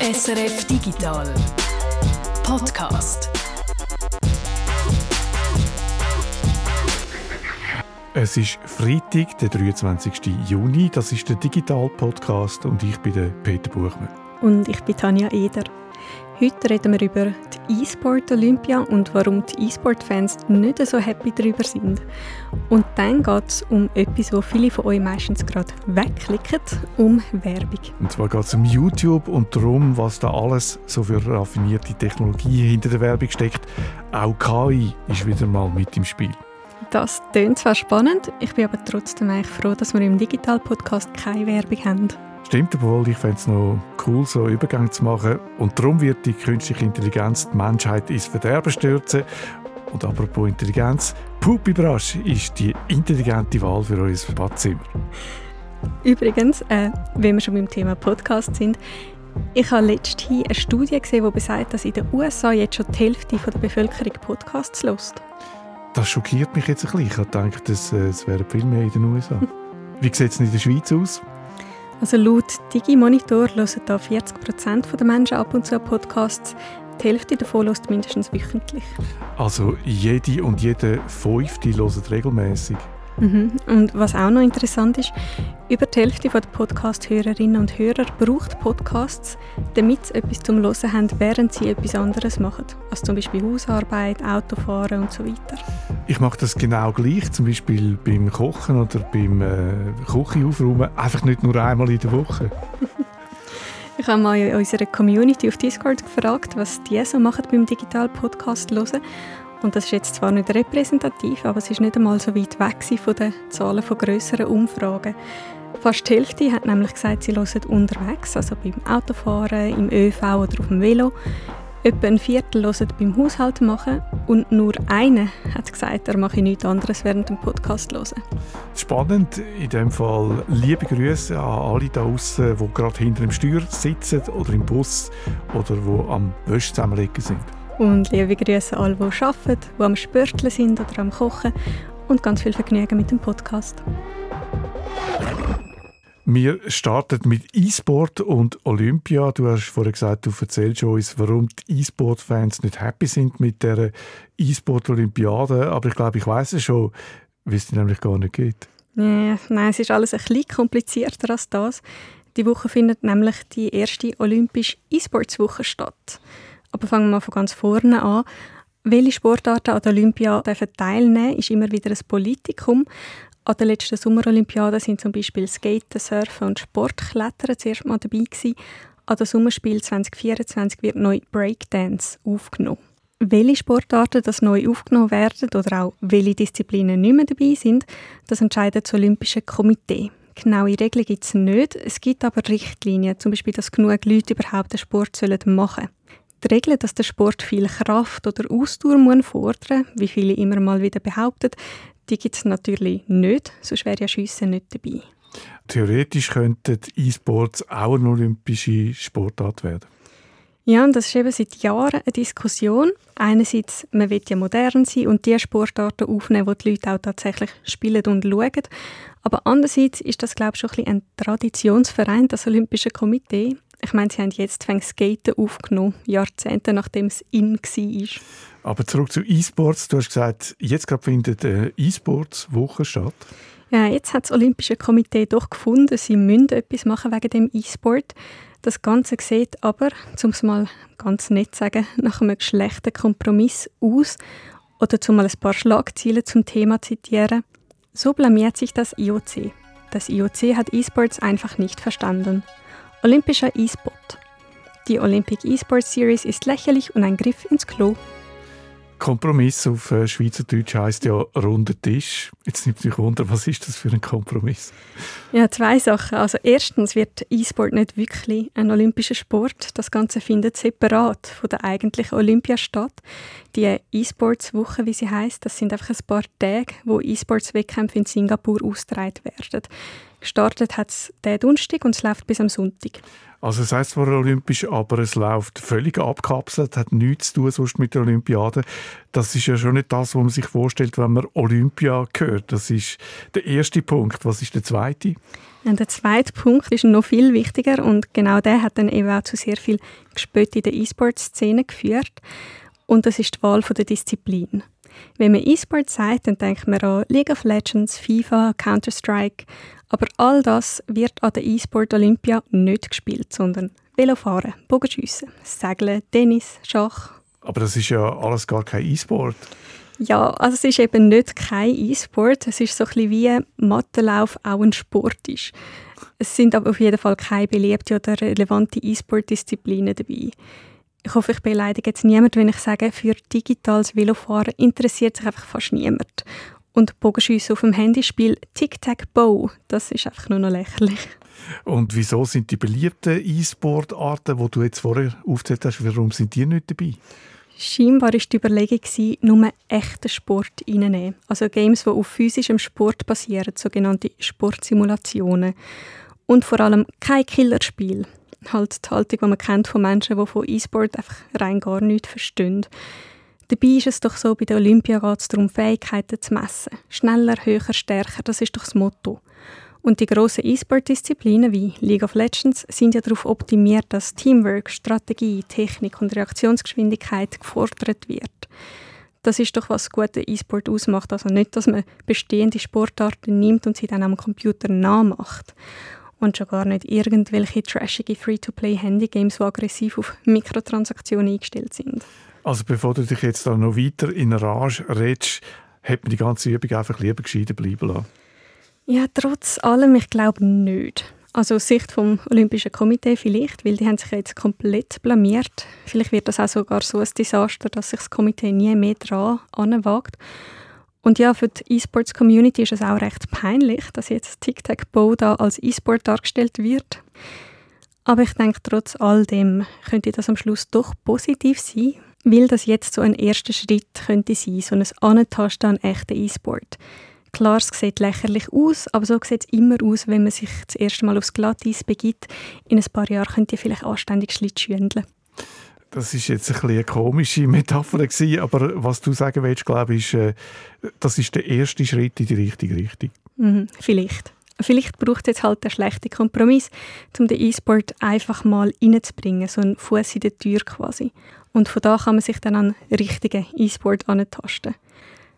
SRF Digital Podcast. Es ist Freitag, der 23. Juni. Das ist der Digital Podcast und ich bin der Peter Buchmann. Und ich bin Tanja Eder. Heute reden wir über die E-Sport Olympia und warum die E-Sport-Fans nicht so happy darüber sind. Und dann geht es um etwas, wo viele von euch meistens gerade wegklicken, um Werbung. Und zwar geht es um YouTube und darum, was da alles so für raffinierte Technologie hinter der Werbung steckt. Auch KI ist wieder mal mit im Spiel. Das klingt zwar spannend, ich bin aber trotzdem eigentlich froh, dass wir im Digital-Podcast keine Werbung haben. Stimmt, obwohl ich fände es noch cool, so einen Übergang zu machen. Und darum wird die künstliche Intelligenz die Menschheit ins Verderben stürzen. Und apropos Intelligenz, Pupibrasch ist die intelligente Wahl für unser Badzimmer. Übrigens, äh, wenn wir schon beim Thema Podcast sind, ich habe letztens eine Studie gesehen, die besagt, dass in den USA jetzt schon die Hälfte der Bevölkerung Podcasts hört. Das schockiert mich jetzt ein bisschen. Ich habe gedacht, es, äh, es wäre viel mehr in den USA. Wie sieht es in der Schweiz aus? Also laut Digimonitor hören da 40% der Menschen ab und zu Podcasts. Die Hälfte davon hört mindestens wöchentlich. Also jede und jede Fünfte hört regelmäßig. Mhm. Und was auch noch interessant ist, über die Hälfte der Podcast-Hörerinnen und Hörer braucht Podcasts, damit sie etwas zum Hören haben, während sie etwas anderes machen. Also zum Beispiel Hausarbeit, Autofahren und so weiter. Ich mache das genau gleich, zum Beispiel beim Kochen oder beim äh, Küche aufräumen, einfach nicht nur einmal in der Woche. ich habe mal in unserer Community auf Discord gefragt, was die so machen beim Digital Podcast hören. Und das ist jetzt zwar nicht repräsentativ, aber es ist nicht einmal so weit weg von den Zahlen von grösseren Umfragen. Fast die Hälfte hat nämlich gesagt, sie hören unterwegs, also beim Autofahren, im ÖV oder auf dem Velo. Etwa ein Viertel hören beim Haushalt machen und nur einer hat gesagt, er mache nichts anderes während dem Podcast hören. Spannend, in dem Fall liebe Grüße an alle da draußen, die gerade hinter dem Steuer sitzen oder im Bus oder wo am Wäsche zusammenlegen sind. Und liebe Grüße an alle, die arbeiten, die am Spörteln sind oder am Kochen und ganz viel Vergnügen mit dem Podcast. Wir starten mit E-Sport und Olympia. Du hast vorhin gesagt, du erzählst uns, warum die E-Sport-Fans nicht happy sind mit der E-Sport-Olympiade. Aber ich glaube, ich weiß es schon, wie es nämlich gar nicht geht. Ja, nein, es ist alles ein bisschen komplizierter als das. Die Woche findet nämlich die erste olympische E-Sports-Woche statt. Aber fangen wir mal von ganz vorne an. Welche Sportarten an der Olympia teilnehmen ist immer wieder ein Politikum. An der letzten Sommerolympiade sind zum Beispiel Skaten, Surfen und Sportklettern zuerst mal dabei gewesen. An der Sommerspiel 2024 wird neu Breakdance aufgenommen. Welche Sportarten das neu aufgenommen werden oder auch welche Disziplinen nicht mehr dabei sind, das entscheidet das Olympische Komitee. Genaue Regeln gibt es nicht, es gibt aber Richtlinien, zum Beispiel, dass genug Leute überhaupt den Sport machen sollen. Die Regel, dass der Sport viel Kraft oder Ausdauer fordern muss, wie viele immer mal wieder behaupten, die gibt es natürlich nicht, sonst wäre ja Schiessen nicht dabei. Theoretisch könnten E-Sports auch eine olympische Sportart werden. Ja, und das ist eben seit Jahren eine Diskussion. Einerseits, man will ja modern sein und die Sportarten aufnehmen, die die Leute auch tatsächlich spielen und schauen. Aber andererseits ist das, glaube ich, schon ein, ein Traditionsverein, das Olympische Komitee. Ich meine, sie haben jetzt Skaten aufgenommen, Jahrzehnte nachdem es in war. Aber zurück zu E-Sports. Du hast gesagt, jetzt gerade findet eine E-Sports-Woche statt. Ja, jetzt hat das Olympische Komitee doch gefunden, sie müssen etwas machen wegen dem E-Sport. Das Ganze sieht aber, um es mal ganz nett zu sagen, nach einem schlechten Kompromiss aus. Oder zum mal ein paar Schlagziele zum Thema zitieren. So blamiert sich das IOC. Das IOC hat E-Sports einfach nicht verstanden. Olympischer E-Sport. Die Olympic E-Sport Series ist lächerlich und ein Griff ins Klo. Kompromiss auf äh, Schweizerdeutsch heisst ja runder Tisch. Jetzt nimmt mich wunder, was ist das für ein Kompromiss? Ja, zwei Sachen. Also erstens wird E-Sport nicht wirklich ein olympischer Sport. Das Ganze findet separat von der eigentlichen Olympia statt. Die E-Sports-Woche, wie sie heißt, das sind einfach ein paar Tage, wo E-Sports-Wettkämpfe in Singapur ausgetragen werden. Gestartet hat es diesen Donnerstag und es läuft bis am Sonntag. Also es heisst zwar olympisch, aber es läuft völlig abkapselt, hat nichts zu tun sonst mit der Olympiade. Das ist ja schon nicht das, was man sich vorstellt, wenn man Olympia hört. Das ist der erste Punkt. Was ist der zweite? Und der zweite Punkt ist noch viel wichtiger und genau der hat dann eben auch zu sehr viel Gespött in der E-Sport-Szene geführt. Und das ist die Wahl der Disziplin. Wenn man E-Sport sagt, dann denkt man an League of Legends, FIFA, Counter-Strike. Aber all das wird an der E-Sport Olympia nicht gespielt, sondern Velofahren, Bogenschiessen, Segeln, Tennis, Schach. Aber das ist ja alles gar kein E-Sport. Ja, also es ist eben nicht kein E-Sport. Es ist so ein bisschen wie Mattenlauf auch ein Sport ist. Es sind aber auf jeden Fall keine beliebte oder relevante E-Sport-Disziplinen dabei. Ich hoffe, ich beleidige jetzt niemanden, wenn ich sage, für digitales Velofahren interessiert sich einfach fast niemand. Und Bogenschiessen auf dem Handyspiel Tic-Tac-Bow, das ist einfach nur noch lächerlich. Und wieso sind die beliebten E-Sport-Arten, die du jetzt vorher aufgezählt hast, warum sind die nicht dabei? Scheinbar war die Überlegung, nur echten Sport reinzunehmen. Also Games, die auf physischem Sport basieren, sogenannte Sportsimulationen. Und vor allem kein Killerspiel halt die Haltung, die man kennt von Menschen, die von E-Sport einfach rein gar nichts verstehen. Dabei ist es doch so, bei der Olympia geht es darum, Fähigkeiten zu messen. Schneller, höher, stärker, das ist doch das Motto. Und die grossen E-Sport-Disziplinen wie League of Legends sind ja darauf optimiert, dass Teamwork, Strategie, Technik und Reaktionsgeschwindigkeit gefordert wird. Das ist doch, was gute E-Sport ausmacht. Also nicht, dass man bestehende Sportarten nimmt und sie dann am Computer nachmacht und schon gar nicht irgendwelche trashige Free-to-Play-Handy-Games, die aggressiv auf Mikrotransaktionen eingestellt sind. Also bevor du dich jetzt da noch weiter in Rage redest, hätte man die ganze Übung einfach lieber gescheiter bleiben lassen? Ja, trotz allem, ich glaube nicht. Also aus Sicht vom Olympischen Komitee vielleicht, weil die haben sich jetzt komplett blamiert. Vielleicht wird das auch sogar so ein Desaster, dass sich das Komitee nie mehr dran anwagt. Und ja, für die E-Sports-Community ist es auch recht peinlich, dass jetzt Tic-Tac-Bow da als E-Sport dargestellt wird. Aber ich denke, trotz all dem könnte das am Schluss doch positiv sein, weil das jetzt so ein erster Schritt könnte sein, so ein Anentasten an echten E-Sport. Klar, es sieht lächerlich aus, aber so sieht es immer aus, wenn man sich das erste Mal aufs Glatteis begibt. In ein paar Jahren könnt ihr vielleicht anständig Schlittschuhendeln. Das ist jetzt ein eine komische Metapher gewesen, aber was du sagen willst, glaube ich, ist, äh, das ist der erste Schritt in die richtige Richtung. Mhm, vielleicht. Vielleicht braucht es jetzt halt einen schlechten Kompromiss, um den E-Sport einfach mal reinzubringen, so einen Fuß in der Tür quasi. Und von da kann man sich dann an richtigen E-Sport antasten.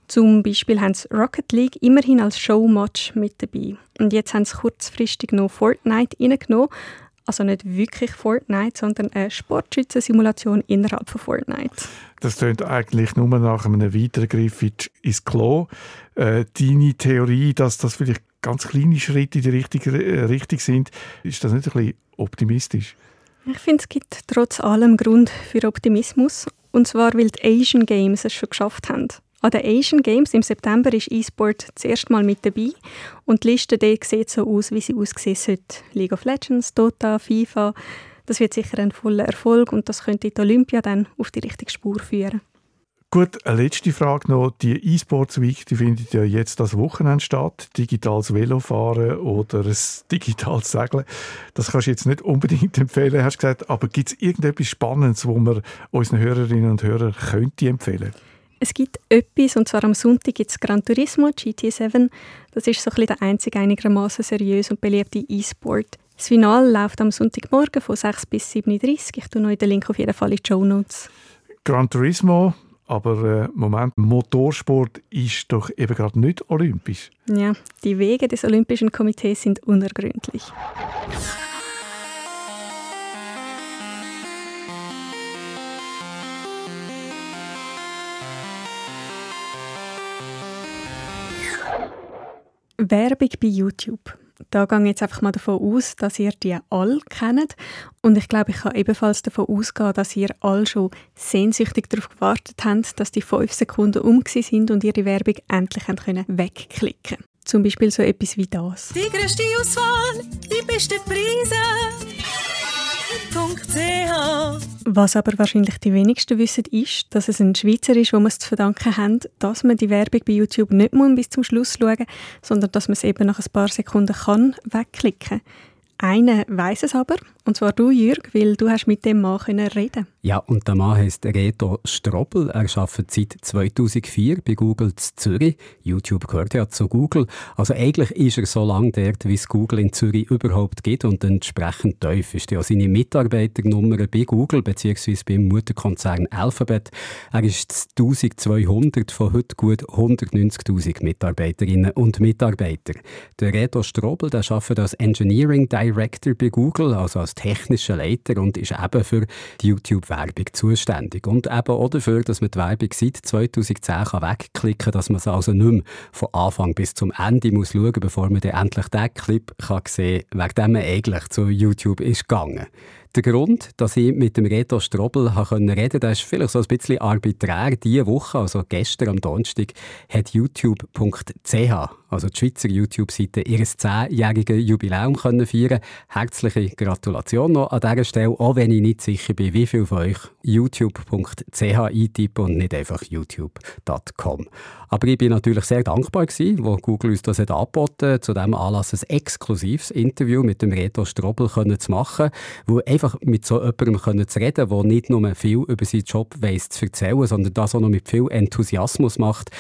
Zum Beispiel haben sie Rocket League immerhin als Showmatch mit dabei. Und jetzt haben sie kurzfristig noch Fortnite reingenommen, also nicht wirklich Fortnite, sondern eine Sportschützensimulation innerhalb von Fortnite. Das klingt eigentlich nur nach einem Weitergriff ins Klo. Äh, deine Theorie, dass das vielleicht ganz kleine Schritte in die richtige äh, Richtung sind, ist das nicht ein bisschen optimistisch? Ich finde, es gibt trotz allem Grund für Optimismus. Und zwar, weil die Asian Games es schon geschafft haben. An den Asian Games im September ist E-Sport das erste Mal mit dabei und die Liste dort sieht so aus, wie sie aussehen sollte. League of Legends, Dota, FIFA, das wird sicher ein voller Erfolg und das könnte die Olympia dann auf die richtige Spur führen. Gut, eine letzte Frage noch. Die E-Sports Week die findet ja jetzt das Wochenende statt. Digitales Velofahren oder ein digitales Segeln. Das kannst du jetzt nicht unbedingt empfehlen, hast du gesagt. Aber gibt es irgendetwas Spannendes, wo man unseren Hörerinnen und Hörern könnte empfehlen könnte? Es gibt etwas, und zwar am Sonntag gibt es Gran Turismo GT7. Das ist so ein bisschen der einzige einigermaßen seriös und beliebte E-Sport. Das Finale läuft am Sonntagmorgen von 6 bis 7.30 Uhr. Ich tue euch den Link auf jeden Fall in die Show Notes. Gran Turismo, aber äh, Moment, Motorsport ist doch eben gerade nicht olympisch. Ja, die Wege des Olympischen Komitees sind unergründlich. Werbung bei YouTube. Da gehe ich jetzt einfach mal davon aus, dass ihr die alle kennt. Und ich glaube, ich kann ebenfalls davon ausgehen, dass ihr alle schon sehnsüchtig darauf gewartet habt, dass die fünf Sekunden um sind und ihr die Werbung endlich können wegklicken Zum Beispiel so etwas wie das. Die größte Auswahl, die besten Preise. Was aber wahrscheinlich die wenigsten wissen, ist, dass es ein Schweizer ist, wo man es zu verdanken haben, dass man die Werbung bei YouTube nicht bis zum Schluss schauen muss, sondern dass man es eben nach ein paar Sekunden kann wegklicken kann. Einer weiß es aber, und zwar du, Jürg, weil du hast mit dem Mann können reden Ja, und der Mann heißt Reto Strobel. Er arbeitet seit 2004 bei Google Zürich. YouTube gehört ja zu Google. Also eigentlich ist er so lange dort, wie es Google in Zürich überhaupt gibt. Und entsprechend tief ist ja seine Mitarbeiternummer bei Google bzw. beim Mutterkonzern Alphabet. Er ist 1200 von heute gut 190.000 Mitarbeiterinnen und Mitarbeiter. Der Reto Strobel der arbeitet als Engineering Director Director bei Google, also als technischer Leiter und ist eben für die YouTube-Werbung zuständig. Und eben auch dafür, dass man die Werbung seit 2010 kann wegklicken kann, dass man sie also nicht mehr von Anfang bis zum Ende muss schauen muss, bevor man dann endlich den Clip kann sehen kann, wegen dem man eigentlich zu YouTube ist gegangen. Der Grund, dass ich mit dem Reto Strobel reden konnte, ist vielleicht so ein bisschen arbiträr. Diese Woche, also gestern am Donnerstag, hat youtube.ch, also die Schweizer YouTube-Seite, ihr 10-jähriges Jubiläum können feiern Herzliche Gratulation noch an dieser Stelle, auch wenn ich nicht sicher bin, wie viele von euch youtube.ch eintippen und nicht einfach youtube.com. Aber ich bin natürlich sehr dankbar gewesen, wo Google uns das hat angeboten zu diesem Anlass ein exklusives Interview mit dem Reto Strobel zu machen, wo einfach mit so jemandem können zu reden, der nicht nur viel über seinen Job weiss zu erzählen, sondern das auch noch mit viel Enthusiasmus macht.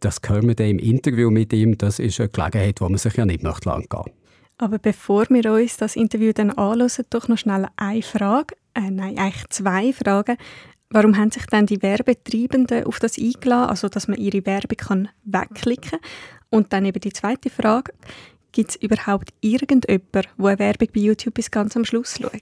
Das hören wir dann im Interview mit ihm. Das ist eine Gelegenheit, wo man sich ja nicht nach lang gehen. Aber bevor wir uns das Interview dann anschauen, doch noch schnell eine Frage. Äh, nein, eigentlich zwei Fragen. Warum haben sich dann die Werbetreibenden auf das eingeladen, also dass man ihre Werbung kann wegklicken kann? Und dann eben die zweite Frage, Gibt es überhaupt irgendjemanden, der eine Werbung bei YouTube bis ganz am Schluss schaut?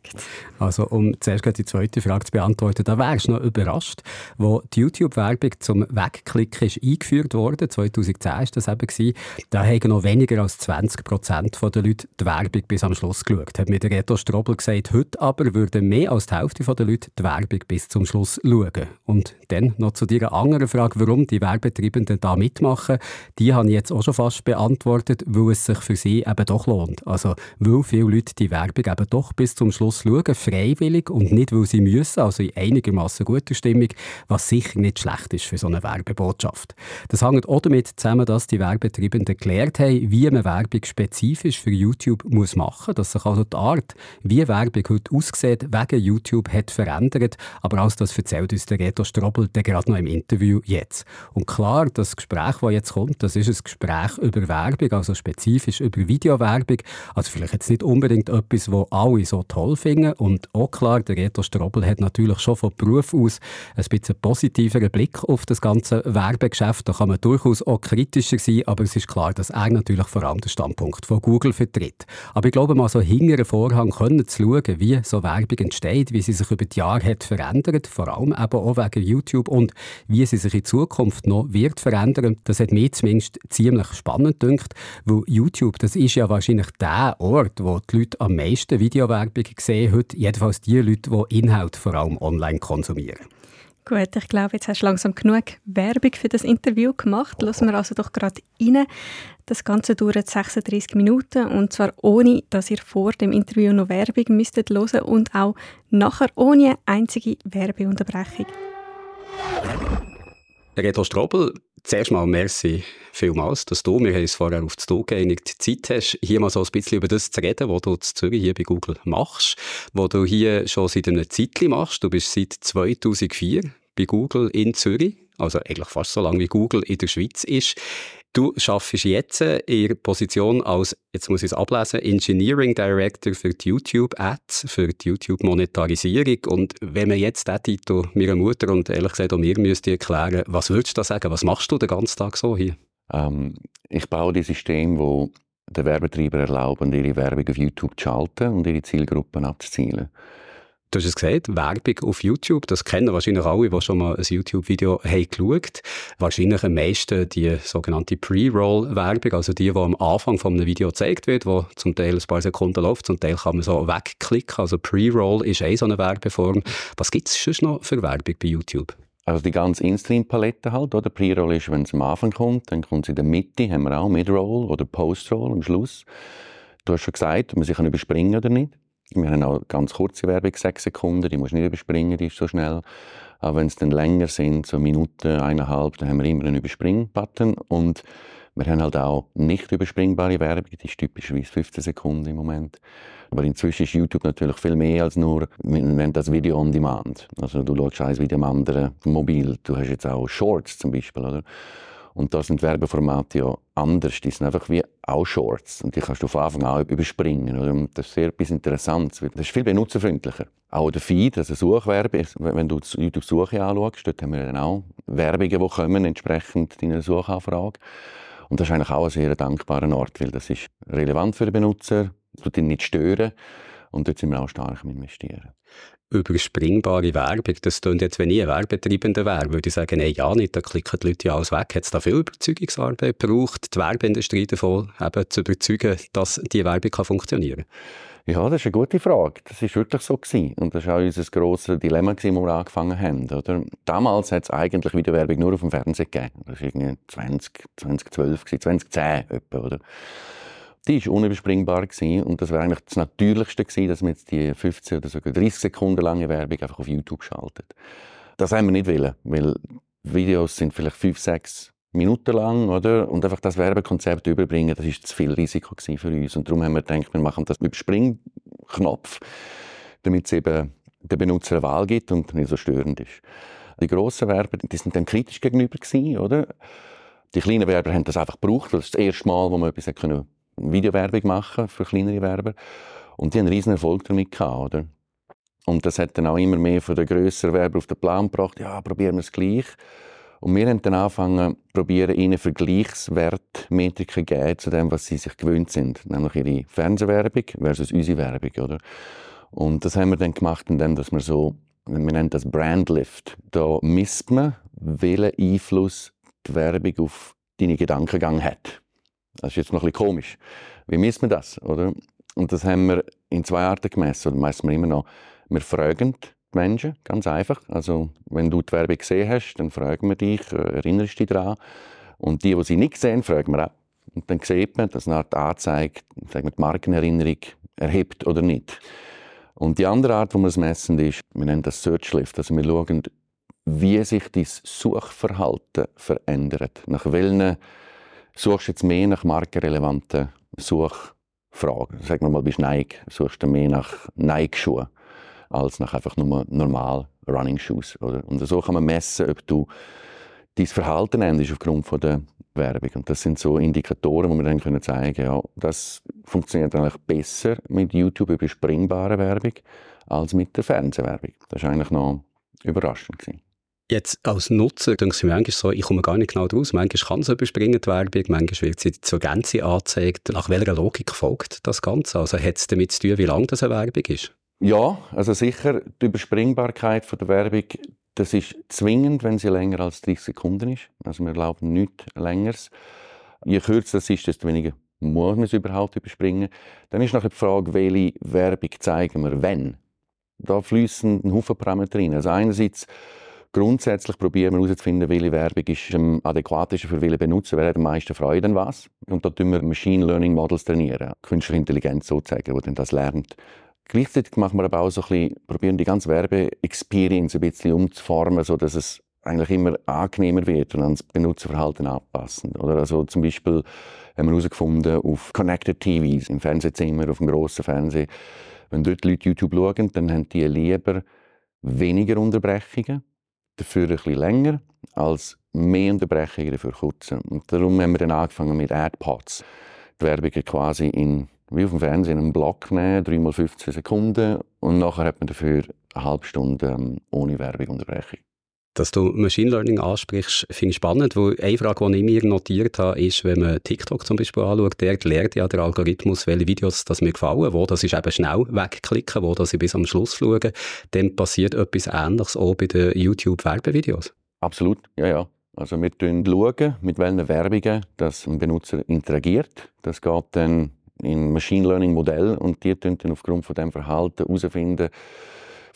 Also, um zuerst die zweite Frage zu beantworten, da wärst du noch überrascht, wo die YouTube-Werbung zum Wegklicken eingeführt wurde, 2010 war das eben, da haben noch weniger als 20 Prozent der Leute die Werbung bis am Schluss geschaut. Hat mir der Reto Strobel gesagt, heute aber würden mehr als die Hälfte der Leute die Werbung bis zum Schluss schauen. Und dann noch zu deiner anderen Frage, warum die Werbetreibenden da mitmachen, die habe ich jetzt auch schon fast beantwortet, weil es sich für für sie eben doch lohnt. Also, weil viele Leute die Werbung eben doch bis zum Schluss schauen, freiwillig und nicht, weil sie müssen, also in einigermaßen guter Stimmung, was sicher nicht schlecht ist für so eine Werbebotschaft. Das hängt auch damit zusammen, dass die Werbetreibenden gelernt haben, wie man Werbung spezifisch für YouTube muss machen muss, dass sich also die Art, wie Werbung heute aussieht, wegen YouTube hat verändert, aber alles das erzählt uns der Reto Strobel gerade noch im Interview jetzt. Und klar, das Gespräch, das jetzt kommt, das ist ein Gespräch über Werbung, also spezifisch über Videowerbung. Also vielleicht jetzt nicht unbedingt etwas, was alle so toll finden. Und auch klar, der Reto Strobel hat natürlich schon von Beruf aus ein bisschen positiveren Blick auf das ganze Werbegeschäft. Da kann man durchaus auch kritischer sein, aber es ist klar, dass er natürlich vor allem den Standpunkt von Google vertritt. Aber ich glaube mal, so hinter Vorhang können zu schauen, wie so Werbung entsteht, wie sie sich über die Jahre hat verändert, vor allem eben auch wegen YouTube und wie sie sich in Zukunft noch wird verändern, das hat mir zumindest ziemlich spannend gedacht, weil YouTube YouTube, das ist ja wahrscheinlich der Ort, wo die Leute am meisten Videowerbung sehen heute, jedenfalls die Leute, die Inhalt vor allem online konsumieren. Gut, ich glaube, jetzt hast du langsam genug Werbung für das Interview gemacht. Lassen wir also doch gerade rein. Das Ganze dauert 36 Minuten und zwar ohne, dass ihr vor dem Interview noch Werbung müsstet hören und auch nachher ohne einzige Werbeunterbrechung. Reto Strobel, zuerst mal merci vielmals, dass du, wir haben uns vorher auf das Tag geeinigt, Zeit hast, hier mal so ein bisschen über das zu reden, was du in Zürich hier bei Google machst, was du hier schon seit einer Zeit machst. Du bist seit 2004 bei Google in Zürich, also eigentlich fast so lange wie Google in der Schweiz ist. Du arbeitest jetzt in der Position als, jetzt muss ich es ablesen, Engineering Director für die YouTube-Ads, für die YouTube-Monetarisierung. Und wenn man jetzt diesen Titel meiner Mutter und ehrlich gesagt auch mir müsste erklären, was würdest du da sagen? Was machst du den ganzen Tag so hier? Ähm, ich baue die Systeme, wo den Werbetreiber erlauben, ihre Werbung auf YouTube zu schalten und ihre Zielgruppen abzuzielen. Du hast es gesagt, Werbung auf YouTube, das kennen wahrscheinlich alle, die schon mal ein YouTube-Video haben geschaut. Wahrscheinlich am meisten die sogenannte Pre-Roll-Werbung, also die, die am Anfang von einem Video gezeigt wird, wo zum Teil ein paar Sekunden läuft, zum Teil kann man so wegklicken. Also Pre-Roll ist eine so eine Werbeform. Was gibt es sonst noch für Werbung bei YouTube? Also die ganze In-Stream-Palette halt, oder? Pre-Roll ist, wenn es am Anfang kommt, dann kommt es in der Mitte, haben wir auch Mid-Roll oder Post-Roll am Schluss. Du hast schon gesagt, ob man sich überspringen oder nicht. Wir haben auch ganz kurze Werbung, sechs Sekunden, die musst du nicht überspringen, die ist so schnell. Aber wenn es dann länger sind, so Minuten, eineinhalb, dann haben wir immer einen Überspring-Button. Und wir haben halt auch nicht überspringbare Werbung, die ist typischerweise 15 Sekunden im Moment. Aber inzwischen ist YouTube natürlich viel mehr als nur, wir nennen das Video on Demand. Also du schaust ein Video am anderen mobil. Du hast jetzt auch Shorts zum Beispiel, oder? Und da sind Werbeformate ja anders. Die sind einfach wie auch Shorts. Und die kannst du von Anfang an überspringen. Und das ist sehr etwas Interessantes. Das ist viel benutzerfreundlicher. Auch der Feed, also Suchwerbe, wenn du YouTube-Suche anschaust, dort haben wir dann auch Werbungen, die kommen, entsprechend deiner Suchanfrage. Und das ist eigentlich auch ein sehr dankbarer Ort, weil das ist relevant für den Benutzer, tut ihn nicht stören und dort sind wir auch stark im Investieren. Überspringbare Werbung, das klingt jetzt, wenn ich ein Werbetreibender wäre, würde ich sagen, nein, ja nicht, da klicken die Leute ja alles weg. Hat es da viel Überzeugungsarbeit gebraucht, die Werbeindustrie davon eben zu überzeugen, dass die Werbung kann funktionieren kann? Ja, das ist eine gute Frage. Das war wirklich so gewesen. Und das war auch unser grosses Dilemma, als wir angefangen haben. Oder? Damals hat es eigentlich Videowerbung nur auf dem Fernsehen gegeben. Das war irgendwie 20, 2012, 2010 etwa, oder? Die war unüberspringbar und das wäre eigentlich das Natürlichste gewesen, dass man jetzt die 15 oder sogar 30 Sekunden lange Werbung einfach auf YouTube schaltet. Das haben wir nicht wollen, weil Videos sind vielleicht 5, 6 Minuten lang, oder? Und einfach das Werbekonzept überbringen, das ist zu viel Risiko für uns. Und darum haben wir gedacht, wir machen das mit Springknopf, damit es eben der Benutzer eine Wahl gibt und nicht so störend ist. Die grossen Werber, die sind dann kritisch gegenüber gewesen, oder? Die kleinen Werber haben das einfach gebraucht, weil das, das erste Mal, wo man etwas können, Videowerbung machen für kleinere Werber. Und die haben einen riesen Erfolg damit gehabt, oder? Und das hat dann auch immer mehr von den grösseren Werbern auf den Plan gebracht, ja, probieren wir es gleich. Und wir haben dann angefangen, probieren, ihnen Vergleichswertmetriken zu geben zu dem, was sie sich gewöhnt sind. Nämlich ihre Fernsehwerbung versus unsere Werbung, oder? Und das haben wir dann gemacht, indem wir so, wir nennen das Brandlift. Da misst man, welchen Einfluss die Werbung auf deinen Gedankengang hat. Das ist jetzt noch ein bisschen komisch. Wie misst man das, oder? Und das haben wir in zwei Arten gemessen, oder messen wir immer noch. Wir fragen Menschen, ganz einfach. Also, wenn du die Werbung gesehen hast, dann fragen wir dich, äh, erinnerst dich daran? Und die, die sie nicht sehen, fragen wir auch. Und dann sieht man, dass eine Art Anzeige, sagen wir, die Markenerinnerung erhebt oder nicht. Und die andere Art, wo wir es messen, ist, wir nennen das Search Lift. Also wir schauen, wie sich dein Suchverhalten verändert. Nach welchen suchst jetzt mehr nach markenrelevanten Suchfragen? Sagen wir mal, bist Nike, suchst du mehr nach Nike-Schuhen als nach einfach nur normal Running Shoes. Oder? Und so kann man messen, ob du dein Verhalten änderst aufgrund von der Werbung. Und das sind so Indikatoren, wo wir dann können zeigen können, ja, das funktioniert eigentlich besser mit YouTube überspringbaren Werbung als mit der Fernsehwerbung. Das war eigentlich noch überraschend. Gewesen. Jetzt als Nutzer denke ich mir manchmal so, ich komme gar nicht genau draus. Manchmal kann es überspringen, die Werbung, manchmal wird sie zur Gänze angezeigt. Nach welcher Logik folgt das Ganze? Also hat es damit zu tun, wie lang das eine Werbung ist? Ja, also sicher, die Überspringbarkeit von der Werbung, das ist zwingend, wenn sie länger als 30 Sekunden ist. Also wir erlauben nichts Längeres. Je kürzer es ist, desto weniger muss man es überhaupt überspringen. Dann ist noch die Frage, welche Werbung zeigen wir wenn. Da fließen ein Haufen Parameter rein. Also einerseits grundsätzlich probieren wir herauszufinden, welche Werbung ist am adäquatesten für welche Benutzer, wer hat am meisten Freude an was. Und da tun wir Machine Learning Models trainieren, künstliche Intelligenz sozusagen, die dann das lernt. Gleichzeitig machen wir aber auch so ein bisschen, probieren die ganze Werbe-Experience ein bisschen umzuformen, sodass es eigentlich immer angenehmer wird und ans Benutzerverhalten anpassen. Oder also zum Beispiel haben wir herausgefunden, auf Connected TVs, im Fernsehzimmer, auf dem grossen Fernseher, wenn dort Leute YouTube schauen, dann haben die lieber weniger Unterbrechungen, dafür bisschen länger, als mehr Unterbrechungen dafür kurze. Und darum haben wir dann angefangen mit AdPods. Die Werbung quasi in wie auf dem Fernsehen einen Block nehmen, dreimal 15 Sekunden und nachher hat man dafür eine halbe Stunde ähm, ohne Werbung Unterbrechung. Dass du Machine Learning ansprichst, finde ich spannend, weil eine Frage, die ich mir notiert habe, ist, wenn man TikTok zum Beispiel anschaut, der lernt ja der Algorithmus, welche Videos das mir gefallen, wo das ist eben schnell wegklicken, wo das ich bis am Schluss schaue, dann passiert etwas Ähnliches auch bei den YouTube-Werbevideos. Absolut, ja, ja. Also wir schauen, mit welchen Werbungen das ein Benutzer interagiert. Das geht dann in Machine Learning Modell und die dann aufgrund von dem Verhalten herausfinden,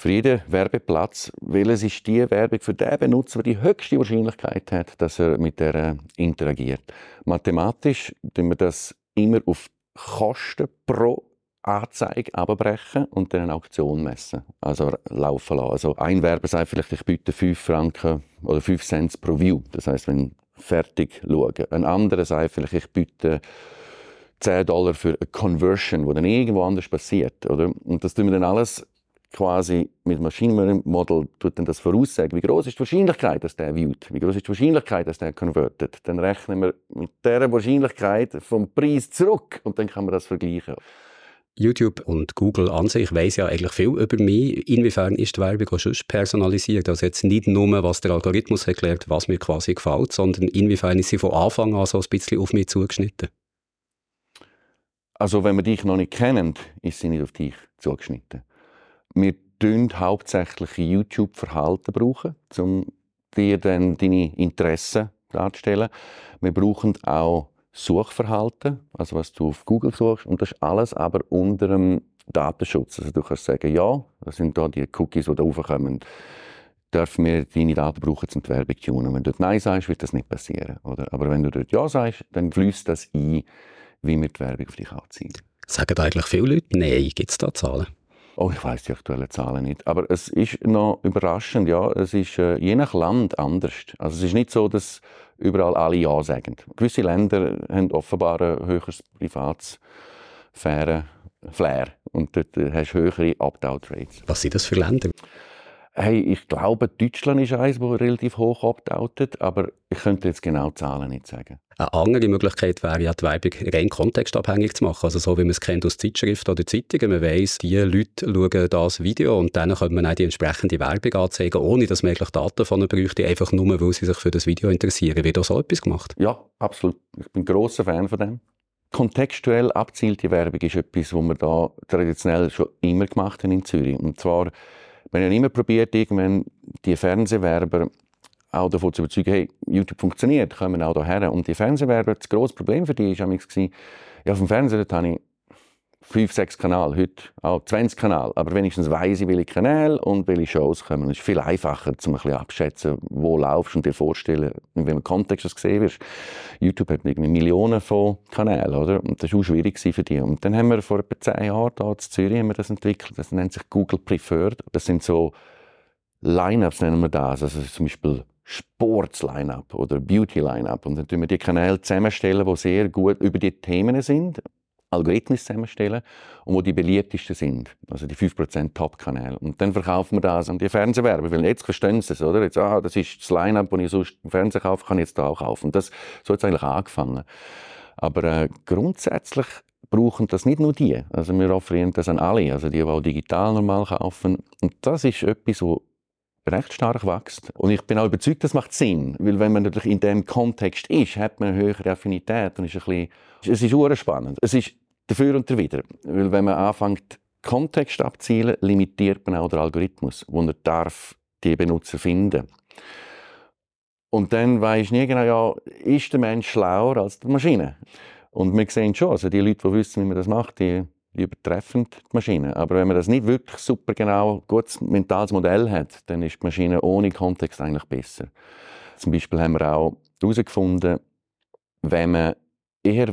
für jeden Werbeplatz, welches ist die Werbung für den Benutzer, der die höchste Wahrscheinlichkeit hat, dass er mit der interagiert. Mathematisch tun wir das immer auf Kosten pro Anzeige abbrechen und dann eine Auktion messen. Also laufen lassen. Also ein Werber sagt vielleicht, ich biete 5 Franken oder 5 Cent pro View. Das heißt, wenn fertig schauen. Ein anderer sagt vielleicht, ich biete 10 Dollar für eine Conversion, die dann irgendwo anders passiert. Oder? Und das tun wir dann alles quasi mit Machine Learning Model tut dann das voraussagen, wie groß ist die Wahrscheinlichkeit, dass der viewt, wie groß ist die Wahrscheinlichkeit, dass der convertet. Dann rechnen wir mit dieser Wahrscheinlichkeit vom Preis zurück und dann kann man das vergleichen. YouTube und Google an sich weiss ja eigentlich viel über mich. Inwiefern ist die Werbung auch schon personalisiert? Also jetzt nicht nur, was der Algorithmus erklärt, was mir quasi gefällt, sondern inwiefern ist sie von Anfang an so ein bisschen auf mich zugeschnitten? Also wenn wir dich noch nicht kennen, ist sie nicht auf dich zugeschnitten. Wir brauchen hauptsächlich YouTube-Verhalten, um dir dann deine Interessen darzustellen. Wir brauchen auch Suchverhalten, also was du auf Google suchst, und das ist alles aber unter dem Datenschutz. Also du kannst sagen, ja, das sind da die Cookies, die da raufkommen, dürfen wir deine Daten brauchen, um die Werbung zu tunen. Wenn du dort Nein sagst, wird das nicht passieren. Oder? Aber wenn du dort Ja sagst, dann fließt das ein, wie wir die Werbung auf dich anziehen. Sagen eigentlich viele Leute Nein? Gibt es da Zahlen? Oh, ich weiß die aktuellen Zahlen nicht. Aber es ist noch überraschend, ja. Es ist äh, je nach Land anders. Also es ist nicht so, dass überall alle Ja sagen. Gewisse Länder haben offenbar ein höheres Privatsphäre Flair und dort äh, hast du höhere Opt-out-Rates. Was sind das für Länder? Hey, ich glaube, Deutschland ist eines, das relativ hoch opt-outet, aber ich könnte jetzt genau die Zahlen nicht sagen. Eine andere Möglichkeit wäre ja, die Werbung rein kontextabhängig zu machen. Also so, wie man es kennt aus Zeitschriften oder Zeitungen. Man weiss, die Leute schauen das Video und dann kann man auch die entsprechende Werbung anzeigen, ohne dass man eigentlich Daten von ihnen bräuchte, einfach nur, weil sie sich für das Video interessieren. Wird da so etwas gemacht? Ja, absolut. Ich bin ein grosser Fan von dem. Kontextuell abzielte Werbung ist etwas, was wir da traditionell schon immer gemacht haben in Zürich. Und zwar wir haben immer probiert, irgendwann die Fernsehwerber auch davon zu überzeugen, hey, YouTube funktioniert, kommen auch hierher. Und die Fernsehwerber, das grosse Problem für die war, ja, auf dem Fernseher habe ich fünf, sechs Kanäle, heute auch 20 Kanäle. Aber wenigstens weiss ich, welche Kanäle und welche Shows kommen. Es ist viel einfacher, um ein bisschen abschätzen, wo laufst und dir vorstellen, in welchem Kontext du gesehen wirst. YouTube hat irgendwie Millionen von Kanälen, oder? Und das war auch schwierig für die. Und dann haben wir vor etwa zehn Jahren hier in Zürich haben wir das entwickelt. Das nennt sich Google Preferred. Das sind so Lineups, nennen wir das. Also zum Beispiel Sports-Line-Up oder Beauty-Line-Up. Und dann tun wir die Kanäle zusammenstellen, die sehr gut über die Themen sind. Algorithmen zusammenstellen und wo die beliebtesten sind. Also die 5% Top-Kanäle. Und dann verkaufen wir das an die Fernsehwerber. Weil jetzt verstehen sie es, oder? Jetzt, ah, das ist das Line-Up, das ich sonst im Fernsehen kaufe, kann ich jetzt da auch kaufen. Und das, so hat es eigentlich angefangen. Aber äh, grundsätzlich brauchen das nicht nur die. Also wir offerieren das an alle, also die, die auch digital normal kaufen. Und das ist etwas, wo recht stark wächst. Und ich bin auch überzeugt, das macht Sinn. Weil wenn man natürlich in diesem Kontext ist, hat man eine höhere Affinität und ist ein bisschen, es ist spannend. Es ist dafür und dawider. Weil wenn man anfängt, Kontext abzielen, limitiert man auch den Algorithmus, wo er darf die Benutzer finden. Und dann du nie genau, ja, ist der Mensch schlauer als die Maschine? Und wir sehen schon, also die Leute, die wissen, wie man das macht, die die übertreffen die Maschine. Aber wenn man das nicht wirklich super genau gutes mentales Modell hat, dann ist die Maschine ohne Kontext eigentlich besser. Zum Beispiel haben wir auch herausgefunden, wenn man eher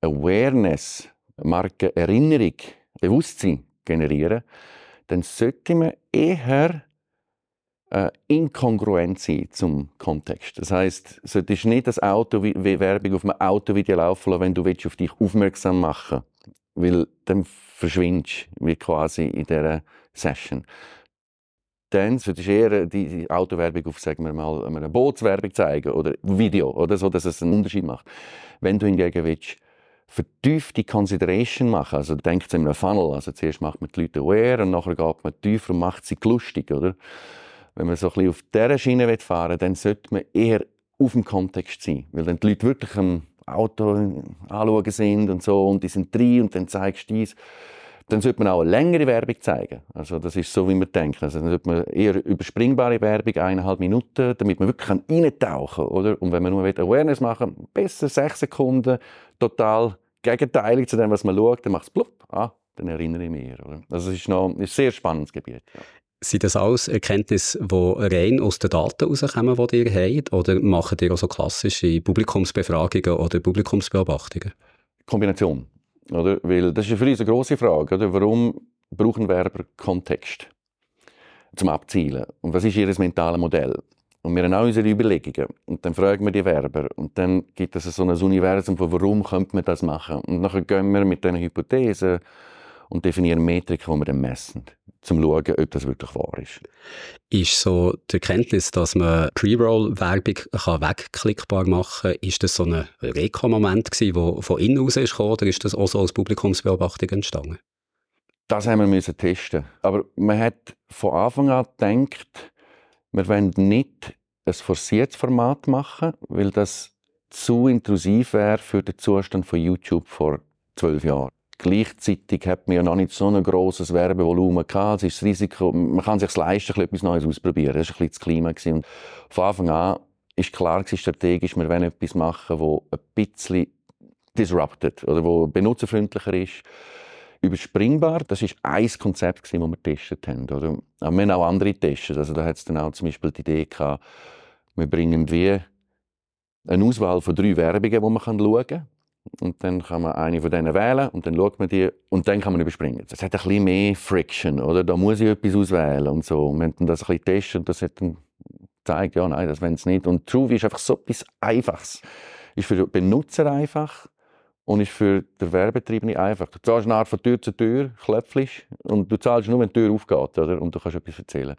Awareness, Markenerinnerung, Bewusstsein generieren dann sollte man eher äh, inkongruent sein zum Kontext. Das heißt, es solltest nicht das Auto Werbung auf einem Autovideo laufen lassen, wenn du auf dich aufmerksam machen willst weil dann verschwindest du quasi in dieser Session. Dann solltest du eher die, Autowerbung auf, sagen wir mal, eine Bootswerbung zeigen oder Video, oder so, dass es einen Unterschied macht. Wenn du hingegen willst, vertiefte Consideration machen, also denkt in einem Funnel, also zuerst macht man die Leute aware und nachher geht man tiefer und macht sie lustig, oder? Wenn man so ein bisschen auf dieser Schiene fahren will, dann sollte man eher auf dem Kontext sein, weil dann die Leute wirklich am Auto anschauen sind und so und die sind drin und dann zeigst du dies. Dann sollte man auch eine längere Werbung zeigen. Also das ist so, wie man denkt. Also dann sollte man eher überspringbare Werbung, eineinhalb Minuten, damit man wirklich reintauchen kann. Oder? Und wenn man nur Awareness machen will, besser sechs Sekunden, total gegenteilig zu dem, was man schaut, dann macht es plupp, ah, dann erinnere ich mich. Oder? Also es ist noch ein sehr spannendes Gebiet. Ja. Sind das alles Erkenntnisse, die rein aus den Daten herauskommen, die ihr habt? Oder macht ihr auch so klassische Publikumsbefragungen oder Publikumsbeobachtungen? Kombination. Oder? Weil das ist für uns eine grosse Frage. Oder? Warum brauchen Werber Kontext zum Abzielen? Und was ist ihr mentales Modell? Und wir haben auch unsere Überlegungen. Und dann fragen wir die Werber. Und dann gibt es so ein Universum von, warum könnte man das machen? Und dann gehen wir mit diesen Hypothesen und definieren Metriken, die wir dann messen, um zu schauen, ob das wirklich wahr ist. Ist so die Erkenntnis, dass man Pre-Roll-Werbung wegklickbar machen kann, ist das so ein Reko-Moment gewesen, der von innen aus ist gekommen, oder ist das auch so als Publikumsbeobachtung entstanden? Das haben wir müssen testen. Aber man hat von Anfang an gedacht, wir wollen nicht ein forciertes Format machen, weil das zu intrusiv wäre für den Zustand von YouTube vor zwölf Jahren. Gleichzeitig hat man ja noch nicht so ein grosses Werbevolumen gehabt. Es ist das Risiko, man kann sich leisten, etwas Neues ausprobieren. Das war ein bisschen das Klima. Und von Anfang an war klar strategisch, wir wollen etwas machen, das ein bisschen disrupted oder wo benutzerfreundlicher ist. Überspringbar, das war ein Konzept, das wir getestet haben. Oder? Aber wir haben auch andere Tests. Also da hat es dann auch zum Beispiel die Idee gehabt, wir bringen wie eine Auswahl von drei Werbungen, die man schauen kann und dann kann man eine von denen wählen und dann schaut man die und dann kann man überspringen. Das hat ein bisschen mehr Friction, oder? Da muss ich etwas auswählen und so. Und wir haben das ein bisschen getestet und das hat dann gezeigt, ja, nein, das wollen sie nicht. Und True ist einfach so etwas Einfaches. Ist für den Benutzer einfach und ist für den Werbetriebene einfach. Du zahlst eine Art von Tür zu Tür, klopfst und du zahlst nur, wenn die Tür aufgeht, oder? Und du kannst etwas erzählen.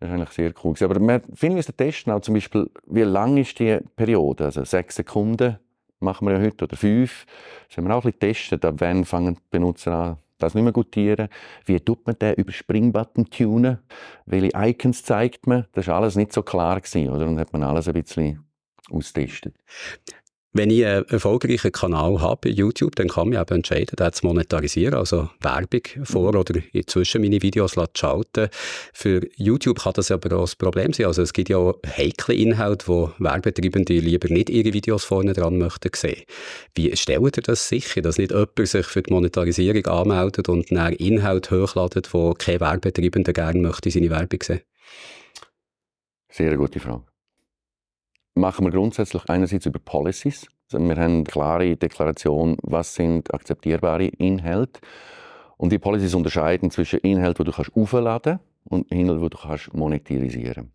Das ist eigentlich sehr cool. Aber wir finden uns testen auch zum Beispiel, wie lang ist die Periode? Also sechs Sekunden machen wir ja heute, oder fünf. Das haben wir auch ein bisschen getestet. Ab wann fangen die Benutzer an, das nicht mehr gutieren? Wie tut man den über Springbutton tunen? Welche Icons zeigt man? Das war alles nicht so klar. Gewesen, oder? Und hat man alles ein bisschen austestet. Wenn ich einen erfolgreichen Kanal habe bei YouTube, dann kann ich eben entscheiden, den zu monetarisieren, also Werbung vor mhm. oder inzwischen meine Videos zu schalten. Für YouTube kann das aber auch ein Problem sein. Also es gibt ja auch heikle Inhalte, wo Werbetreibende lieber nicht ihre Videos vorne dran möchten sehen. Wie stellt ihr das sicher, dass nicht jemand sich für die Monetarisierung anmeldet und dann Inhalt hochladet, wo kein Werbetreibender gerne möchte seine Werbung sehen? Sehr gute Frage machen wir grundsätzlich einerseits über Policies. Also wir haben eine klare Deklaration, was sind akzeptierbare Inhalte. Und die Policies unterscheiden zwischen Inhalten, die du kannst aufladen und Inhalten, die du kannst monetarisieren.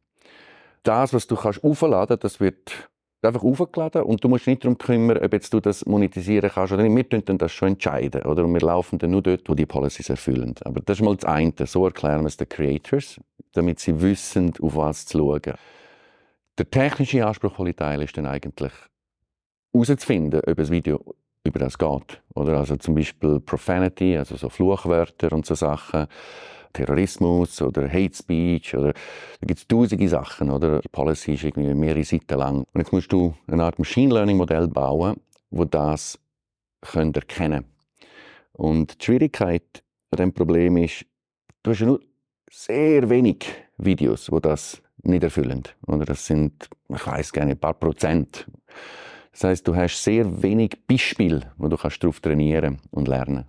Das, was du kannst aufladen, das wird einfach aufgeladen und du musst nicht darum kümmern, ob jetzt du das monetisieren kannst oder nicht. Wir können das schon entscheiden, oder? Und wir laufen dann nur dort, wo die Policies erfüllen. Aber das ist mal das eine. So erklären wir es den Creators, damit sie wissen, auf was zu schauen. Der technische anspruchsvolle Teil ist dann eigentlich herauszufinden, ob ein Video über das geht. Oder also zum Beispiel Profanity, also so Fluchwörter und so Sachen, Terrorismus oder Hate Speech oder da gibt es tausende Sachen. Oder? Die Policy ist irgendwie mehrere Seiten lang. Und jetzt musst du eine Art Machine Learning Modell bauen, wo das können erkennen. Und die Schwierigkeit an diesem Problem ist, du hast ja nur sehr wenig Videos, wo das nicht erfüllend. Oder das sind, ich weiß nicht, ein paar Prozent. Das heißt, du hast sehr wenig Beispiele, wo du kannst darauf trainieren und lernen.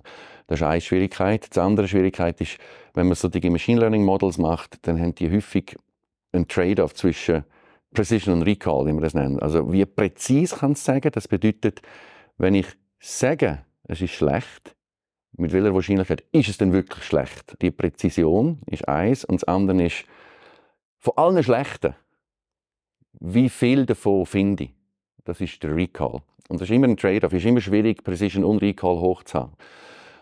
Das ist eine Schwierigkeit. Die andere Schwierigkeit ist, wenn man solche Machine Learning Models macht, dann haben die häufig einen Trade-off zwischen Precision und Recall, wie man das nennt. Also wie präzise kann es sagen? Das bedeutet, wenn ich sage, es ist schlecht, mit welcher Wahrscheinlichkeit ist es denn wirklich schlecht? Die Präzision ist eins und das andere ist, von allen Schlechten, wie viel davon finde ich? Das ist der Recall. Und das ist immer ein Trade-off. Es ist immer schwierig, Precision und Recall hoch zu.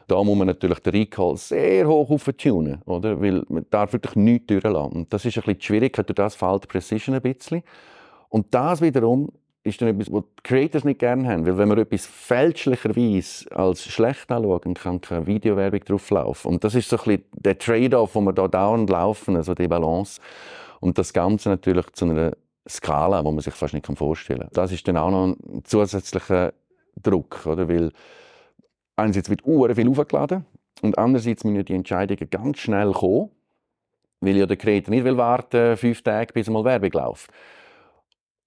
Da muss man natürlich den Recall sehr hoch auftunen, oder? Weil man darf wirklich nichts durchlassen. Und das ist ein bisschen die Schwierigkeit, durch das fällt Precision ein bisschen. Und das wiederum ist dann etwas, was die Creators nicht gerne haben. Weil wenn man etwas fälschlicherweise als schlecht anschaut, dann kann keine Videowerbung drauf laufen. Und das ist so ein bisschen der Trade-off, wo wir da dauernd laufen, also die Balance. Und das Ganze natürlich zu einer Skala, wo man sich fast nicht vorstellen kann. Das ist dann auch noch ein zusätzlicher Druck, oder? Weil einerseits wird Uhren viel aufgeladen und andererseits müssen die Entscheidungen ganz schnell kommen, weil ja der Creator nicht will warten fünf Tage, bis mal Werbung läuft.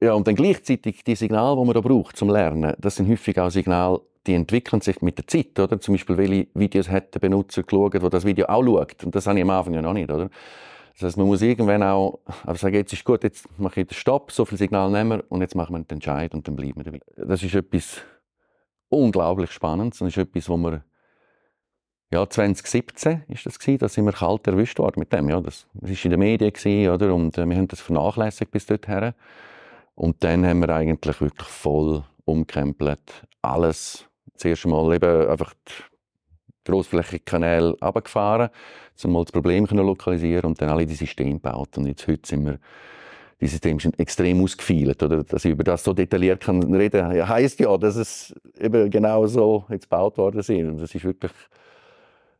Ja, und dann gleichzeitig die Signale, die man da braucht zum Lernen, das sind häufig auch Signale, die entwickeln sich mit der Zeit, oder? Zum Beispiel, welche Videos hat der Benutzer geschaut, der das Video auch schaut. Und das habe ich am Anfang ja noch nicht, oder? Das heißt, man muss irgendwann auch aber sagen, jetzt ist gut, jetzt mache ich den Stopp, so viel Signal nehmen wir und jetzt machen wir den Entscheid und dann bleiben wir dabei. Das ist etwas unglaublich Spannendes und ist etwas, wo wir ja, 2017 ist das gewesen, da sind wir kalt erwischt worden mit dem. Ja, das, das in den Medien gewesen, oder? Und äh, wir haben das vernachlässigt bis dorthin. Und dann haben wir eigentlich wirklich voll umkrempelt. Alles. Zuerst einmal eben einfach die grossflächigen Kanäle runtergefahren, um mal das Problem zu lokalisieren und dann alle die Systeme gebaut. Und jetzt heute sind wir die Systeme sind extrem ausgefeilt. Oder? Dass ich über das so detailliert kann reden kann, heisst ja, dass es eben genau so jetzt gebaut worden sind. Und das ist wirklich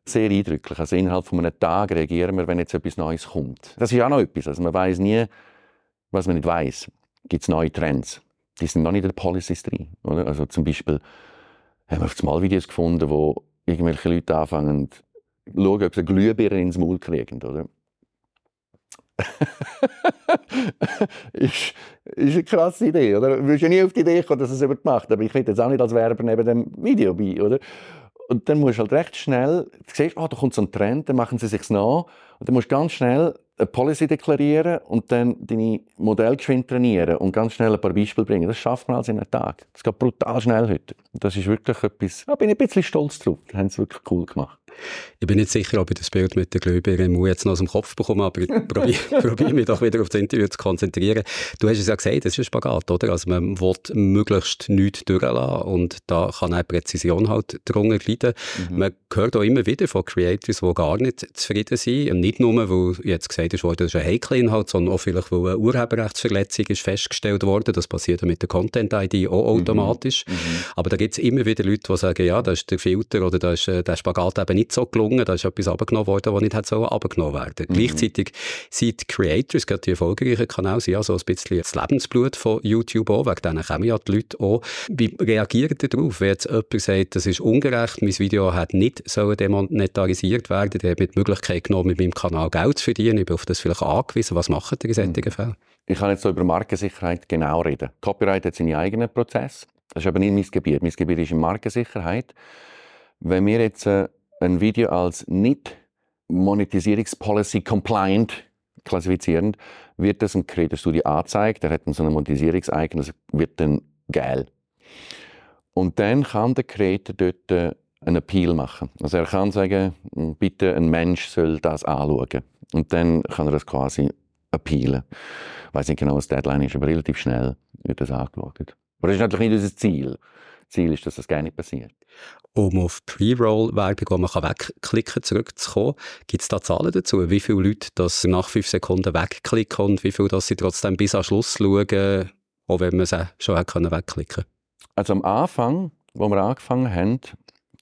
sehr eindrücklich. Also innerhalb von einem Tag reagieren wir, wenn jetzt etwas Neues kommt. Das ist auch noch etwas. Also man weiß nie, was man nicht weiß. Gibt es neue Trends? Die sind noch nicht in den Policies drin. Oder? Also zum Beispiel haben wir auf einmal Videos gefunden, wo irgendwelche Leute anfangen, zu schauen, ob sie eine Glühbirne ins Maul kriegen. Oder? ist, ist eine krasse Idee, oder? Du würdest ja nie auf die Idee kommen, dass es jemand macht, aber ich will jetzt auch nicht als Werber neben dem Video bei, oder? Und dann musst du halt recht schnell, du siehst, oh, da kommt so ein Trend, dann machen sie sich nach. Und dann musst du ganz schnell eine Policy deklarieren und dann deine Modelle geschwind trainieren und ganz schnell ein paar Beispiele bringen. Das schafft man also in einem Tag. Das geht brutal schnell heute. Das ist wirklich etwas, da bin ich ein bisschen stolz drauf. Das haben sie wirklich cool gemacht. Ich bin nicht sicher, ob ich das Bild mit der Glühbirne im jetzt noch aus dem Kopf bekomme, aber ich probiere, probiere mich doch wieder auf das Interview zu konzentrieren. Du hast es ja gesagt, das ist ein Spagat, oder? Also man will möglichst nichts durchlassen und da kann auch Präzision halt drunter leiden. Mhm. Man hört auch immer wieder von Creators, die gar nicht zufrieden sind. Und nicht nur, weil jetzt gesagt ist, das ist ein heikler Inhalt, sondern auch vielleicht, weil eine Urheberrechtsverletzung ist festgestellt worden. Das passiert mit der Content-ID auch mhm. automatisch. Mhm. Aber da gibt es immer wieder Leute, die sagen, ja, da ist der Filter oder da ist äh, der Spagat eben nicht so gelungen, da ist etwas abgenommen worden, was nicht hätte so abgenommen werden. Mhm. Gleichzeitig sind die Creators, gerade die erfolgreichen Kanäle, sind ja so ein bisschen das Lebensblut von YouTube auch, wegen denen kommen ja die Leute auch. Wie reagieren ihr darauf, wenn jetzt jemand sagt, das ist ungerecht, mein Video hat nicht so demonetarisiert werden, der hat mir die Möglichkeit genommen, mit meinem Kanal Geld zu verdienen, ich bin auf das vielleicht angewiesen. Was machen ihr in solchen mhm. Fällen? Ich kann jetzt so über Markensicherheit genau reden. Copyright hat seine eigenen Prozesse. Das ist aber nicht mein Gebiet. Mein Gebiet ist in Markensicherheit. Wenn wir jetzt äh, ein Video als nicht Monetisierungspolicy compliant klassifizieren, wird das ein Creator Studio angezeigt. Der hat dann so eine Monetisierungseigen, das wird dann geil. Und dann kann der Creator dort äh, einen Appeal machen. Also er kann sagen, bitte ein Mensch soll das anschauen. Und dann kann er das quasi appealen. Ich weiß nicht genau, was die Deadline ist, aber relativ schnell wird das angeschaut. Aber das ist natürlich nicht unser Ziel. Ziel ist, dass das gar nicht passiert. Um auf Pre-Roll-Werbung, wo man wegklicken kann, zurückzukommen, gibt es da Zahlen dazu? Wie viele Leute das nach fünf Sekunden wegklicken und wie viele dass sie trotzdem bis am Schluss schauen, auch wenn man sie schon wegklicken konnte? Also am Anfang, wo wir angefangen haben,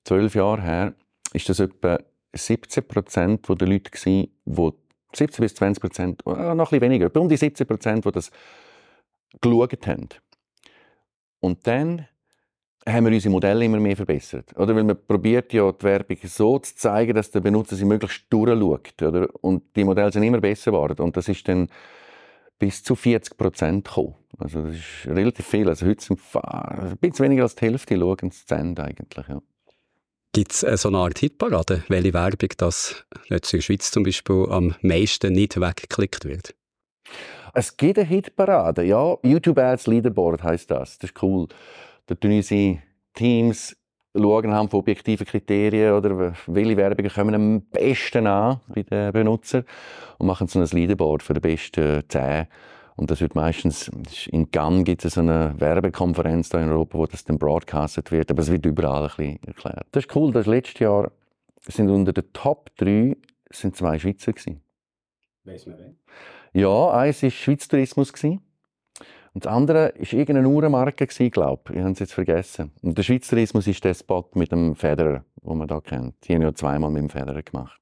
zwölf Jahre her, ist das etwa 17 Prozent der Leute gewesen, die 17 bis 20 Prozent, äh, noch ein bisschen weniger, um die 17 Prozent, die das geschaut haben. Und dann haben wir unsere Modelle immer mehr verbessert. Oder? Weil man probiert ja die Werbung so zu zeigen, dass der Benutzer sie möglichst durchschaut. Oder? Und die Modelle sind immer besser geworden. Und das ist dann bis zu 40 Prozent gekommen. Also das ist relativ viel. Also heute sind ein bisschen weniger als die Hälfte schauen zu Ende eigentlich. Ja. Gibt es äh, so eine Art Hitparade, welche Werbung das jetzt in der Schweiz zum Beispiel am meisten nicht weggeklickt wird? Es gibt eine Hitparade, ja. YouTube Ads Leaderboard heißt das. Das ist cool. Da tun unsere Teams schauen haben von objektiven Kriterien oder welche Werbungen kommen am besten an bei den Benutzern und machen so ein Leaderboard für die besten 10 und das wird meistens, in Cannes gibt es eine Werbekonferenz in Europa, wo das dann broadcastet wird, aber es wird überall ein bisschen erklärt. Das ist cool, das letztes Jahr sind unter den Top 3 sind zwei Schweizer gewesen. Weiss man wen? Ja, eins war Schweiz Tourismus gewesen. Und das andere war irgendeine Uhrenmarke, glaube ich. Ich habe es jetzt vergessen. Und der Schweizer Tourismus ist der Spot mit dem Federer, den man da kennt. Die haben ja zweimal mit dem Federer gemacht.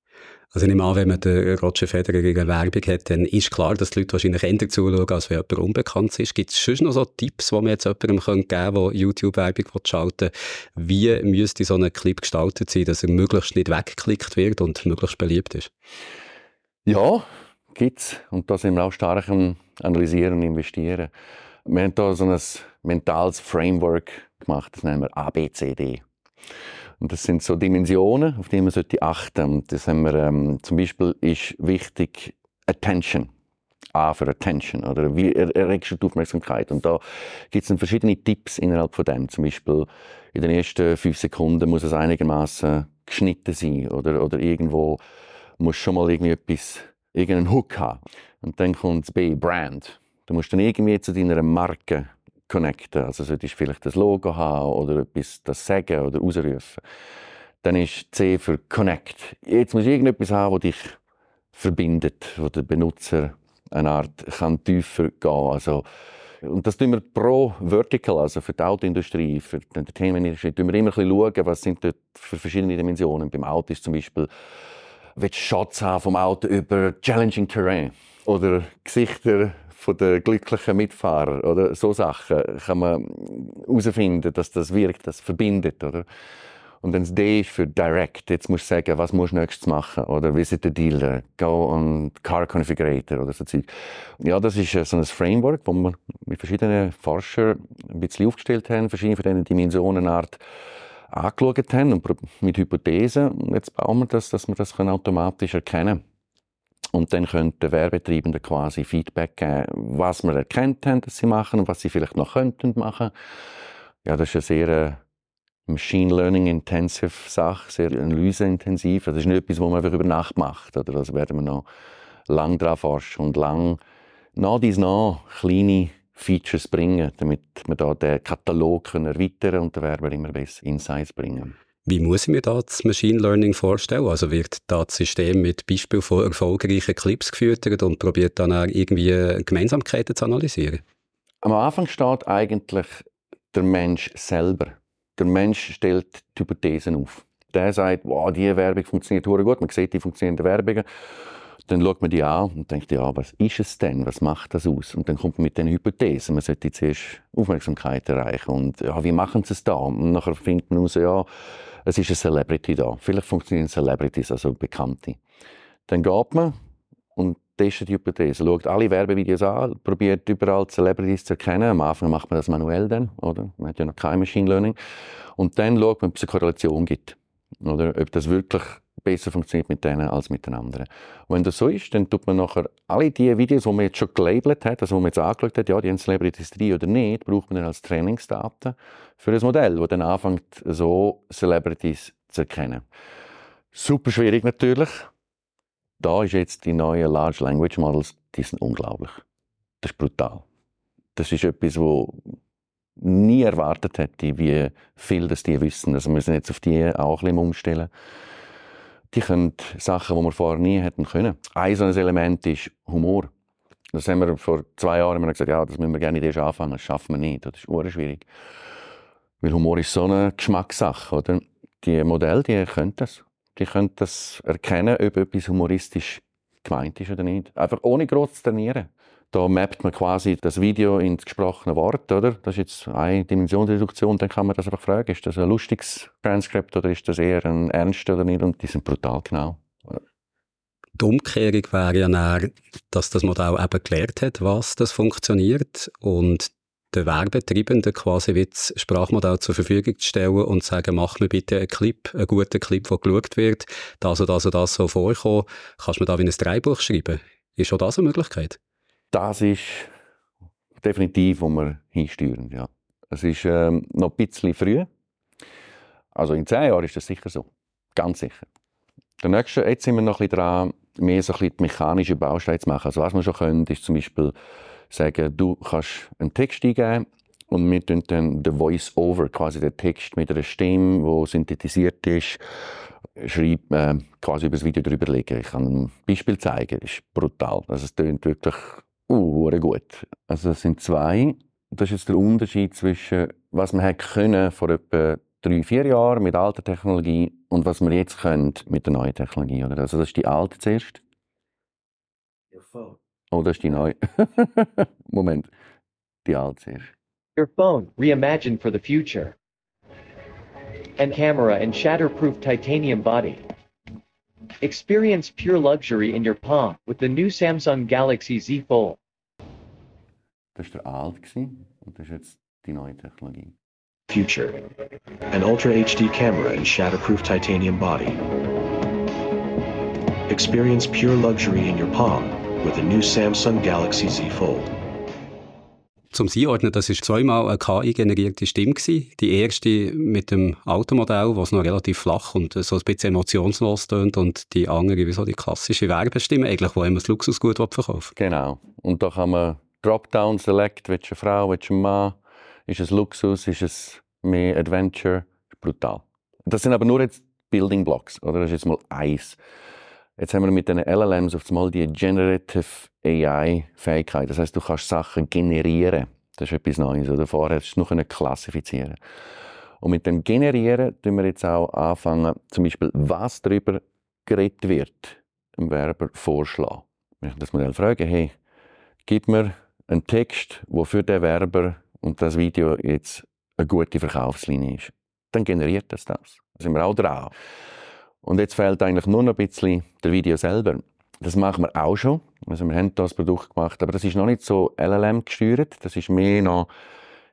Also ich nehme an, wenn man den Roger Federer gegen Werbung hat, dann ist klar, dass die Leute wahrscheinlich eher zuschauen, als wenn jemand unbekannt ist. Gibt es schon noch so Tipps, die man jetzt jemandem geben kann, der YouTube-Werbung schalten will? Wie müsste so ein Clip gestaltet sein, dass er möglichst nicht weggeklickt wird und möglichst beliebt ist? Ja, gibt es. Und da sind wir auch stark am Analysieren und Investieren. Wir haben hier so ein mentales Framework gemacht, das nennen wir ABCD. Und das sind so Dimensionen, auf die man sollte achten. Und das haben wir, ähm, zum Beispiel ist wichtig Attention. A für Attention, oder wie erregst du die Aufmerksamkeit? Und da gibt es verschiedene Tipps innerhalb von dem. Zum Beispiel in den ersten fünf Sekunden muss es einigermaßen geschnitten sein oder, oder irgendwo musst schon mal irgendwie etwas, irgendeinen Hook haben. Und dann kommt das B, Brand. Du musst dann irgendwie zu deiner Marke connecten. Also solltest du vielleicht das Logo haben oder etwas das sagen oder ausrufen. Dann ist C für Connect. Jetzt musst du irgendetwas haben, das dich verbindet, wo der Benutzer eine Art kann tiefer gehen also und das tun wir pro Vertical, also für die Autoindustrie, für die Entertainment-Industrie, tun wir immer ein bisschen schauen, was sind dort für verschiedene Dimensionen. Beim Auto ist zum Beispiel, willst du Shots haben vom Auto über Challenging Terrain oder Gesichter von den glücklichen Mitfahrer oder so Sachen kann man herausfinden, dass das wirkt, das verbindet, oder? Und dann das D ist für Direct. Jetzt musst du sagen, was musst du nächstes machen? Oder visit the dealer, go on Car Configurator oder so Zeug. Ja, das ist äh, so ein Framework, wo wir mit verschiedenen Forschern ein bisschen aufgestellt haben, verschiedene von diesen Dimensionenart angeschaut haben und mit Hypothesen. Jetzt bauen wir das, dass wir das automatisch erkennen können. Und dann können die Werbetreibenden quasi Feedback geben, was wir erkannt haben, dass sie machen und was sie vielleicht noch könnten machen. Ja, das ist eine sehr äh, Machine Learning intensive Sache, sehr analyseintensiv. Das ist nicht etwas, was man einfach über Nacht macht. Oder das werden wir noch lang daran forschen und lang nach dies nach kleine Features bringen, damit wir da den Katalog erweitern können und der Werber immer besser Insights bringen. Wie muss ich mir da das Machine Learning vorstellen? Also wird da das System mit Beispiel von erfolgreichen Clips gefüttert und probiert dann auch irgendwie Gemeinsamkeiten zu analysieren? Am Anfang steht eigentlich der Mensch selber der Mensch stellt die Hypothesen auf. Der sagt, wow, diese Werbung funktioniert gut, man sieht die funktionierenden Werbungen. Dann schaut man die an und denkt, ja, was ist es denn? Was macht das aus? Und dann kommt man mit den Hypothesen. Man sollte zuerst Aufmerksamkeit erreichen. Und ja, wie machen sie es da? Und nachher findet man heraus, ja, es ist eine Celebrity da. Vielleicht funktionieren Celebrities, also Bekannte. Dann geht man und testet die Hypothese, schaut alle Werbevideos an, probiert überall Celebrities zu erkennen. Am Anfang macht man das manuell dann, oder? Man hat ja noch kein Machine Learning. Und dann schaut man, ob es eine Korrelation gibt. Oder? Ob das wirklich besser funktioniert mit denen als mit den anderen. Und wenn das so ist, dann tut man nachher alle die Videos, die man jetzt schon gelabelt hat, also die man jetzt angeschaut hat, ja, die haben Celebrities drin oder nicht, braucht man dann als Trainingsdaten für ein Modell, das dann anfängt, so Celebrities zu erkennen. Super schwierig natürlich, da ist jetzt die neuen Large Language Models, die sind unglaublich. Das ist brutal. Das ist etwas, wo nie erwartet hätte, wie viel das die wissen. Also wir müssen jetzt auf die auch ein bisschen umstellen. Die können Sachen, die wir vorher nie hätten können. Ein so Element ist Humor. Das haben wir vor zwei Jahren immer gesagt, ja, das müssen wir gerne erst anfangen, das schaffen wir nicht. Das ist schwierig. Weil Humor ist so eine Geschmackssache, oder? Die Modelle, die können das die können das erkennen, ob etwas humoristisch gemeint ist oder nicht. Einfach ohne groß zu trainieren. Da mappt man quasi das Video ins gesprochene Wort, oder? Das ist jetzt eine Dimensionsreduktion. Dann kann man das einfach fragen, ist das ein lustiges Transkript oder ist das eher ein ernst oder nicht? Und die sind brutal genau. Die Umkehrung wäre ja dann, dass das Modell eben gelernt hat, was das funktioniert und den Werbetreibenden quasi wie das Sprachmodell zur Verfügung zu stellen und zu sagen, mach mir bitte einen Clip, einen guten Clip, der geschaut wird, das und das und das so vorkommen. Kannst du mir da wie ein Dreibuch schreiben? Ist schon das eine Möglichkeit? Das ist definitiv, wo wir hinsteuern, ja. Es ist ähm, noch ein bisschen früh. Also in zehn Jahren ist das sicher so. Ganz sicher. Der nächste, jetzt sind wir noch ein bisschen dran, mehr so ein bisschen die mechanische Bausteine zu machen. Also was wir schon können, ist zum Beispiel sagen, du kannst einen Text eingeben und wir tun dann den Voice-Over, quasi den Text mit einer Stimme, die synthetisiert ist, schreibt äh, quasi über das Video drüber legen. Ich kann ein Beispiel zeigen, das ist brutal. Also es klingt wirklich uh, gut. Also es sind zwei. Das ist jetzt der Unterschied zwischen, was man hätte können vor etwa drei, vier Jahren mit alter Technologie und was wir jetzt können mit der neuen Technologie. Oder? Also das ist die alte zuerst. Your phone. Oh, das ist die neue. Moment. Die alte zuerst. Your phone, reimagined for the future. And camera and shatterproof titanium body. Experience pure luxury in your palm with the new Samsung Galaxy Z Fold. Das war der alte und das ist jetzt die neue Technologie. Future. An Ultra HD camera and shatterproof titanium body. Experience pure luxury in your palm with the new Samsung Galaxy Z Fold. Zum Einordnen, das war zweimal eine KI-generierte Stimme. Gewesen. Die erste mit dem Automodell, was noch relativ flach und so ein bisschen emotionslos tönt und die andere wie so die klassische Werbestimme, eigentlich, wo immer das Luxusgut verkauft. Genau. Und da kann man Dropdown select, willst du eine Frau, willst du einen Mann, ist es Luxus, ist es mehr Adventure, brutal. Das sind aber nur jetzt Building Blocks, oder? Das ist jetzt mal eins. Jetzt haben wir mit den LLMs auf einmal die Generative AI-Fähigkeit. Das heißt, du kannst Sachen generieren. Das ist etwas Neues. Oder? Vorher hast du nur klassifizieren. Und mit dem Generieren tun wir jetzt auch anfangen, zum Beispiel, was darüber geredet wird, dem Werber vorschlagen. Ich das Modell frage, hey, gib mir einen Text, der für den Werber und das Video jetzt eine gute Verkaufslinie ist, dann generiert das das. Da sind wir auch dran. Und jetzt fehlt eigentlich nur noch ein bisschen der Video selber. Das machen wir auch schon. Also wir haben das Produkt gemacht, aber das ist noch nicht so LLM gesteuert. Das ist mehr noch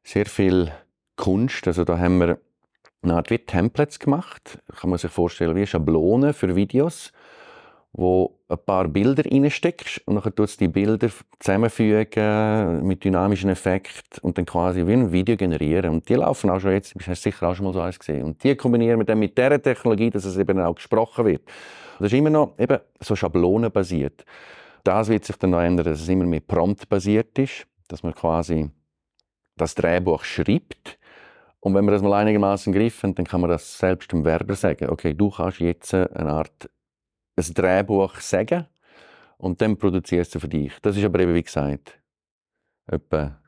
sehr viel Kunst. Also da haben wir eine Art wie Templates gemacht. Kann man sich vorstellen wie Schablonen für Videos wo ein paar Bilder reinsteckst und dann tust du die Bilder zusammenfügen mit dynamischen Effekten und dann quasi wie ein Video generieren. Und die laufen auch schon jetzt, du hast sicher auch schon mal so eins gesehen. Und die kombinieren wir dann mit dieser Technologie, dass es eben auch gesprochen wird. Und das ist immer noch eben so schablonenbasiert. Das wird sich dann noch ändern, dass es immer mehr promptbasiert ist, dass man quasi das Drehbuch schreibt und wenn man das mal einigermaßen im Griff hat, dann kann man das selbst dem Werber sagen. Okay, du kannst jetzt eine Art ein Drehbuch sagen und dann produzierst du für dich. Das ist aber eben, wie gesagt, etwa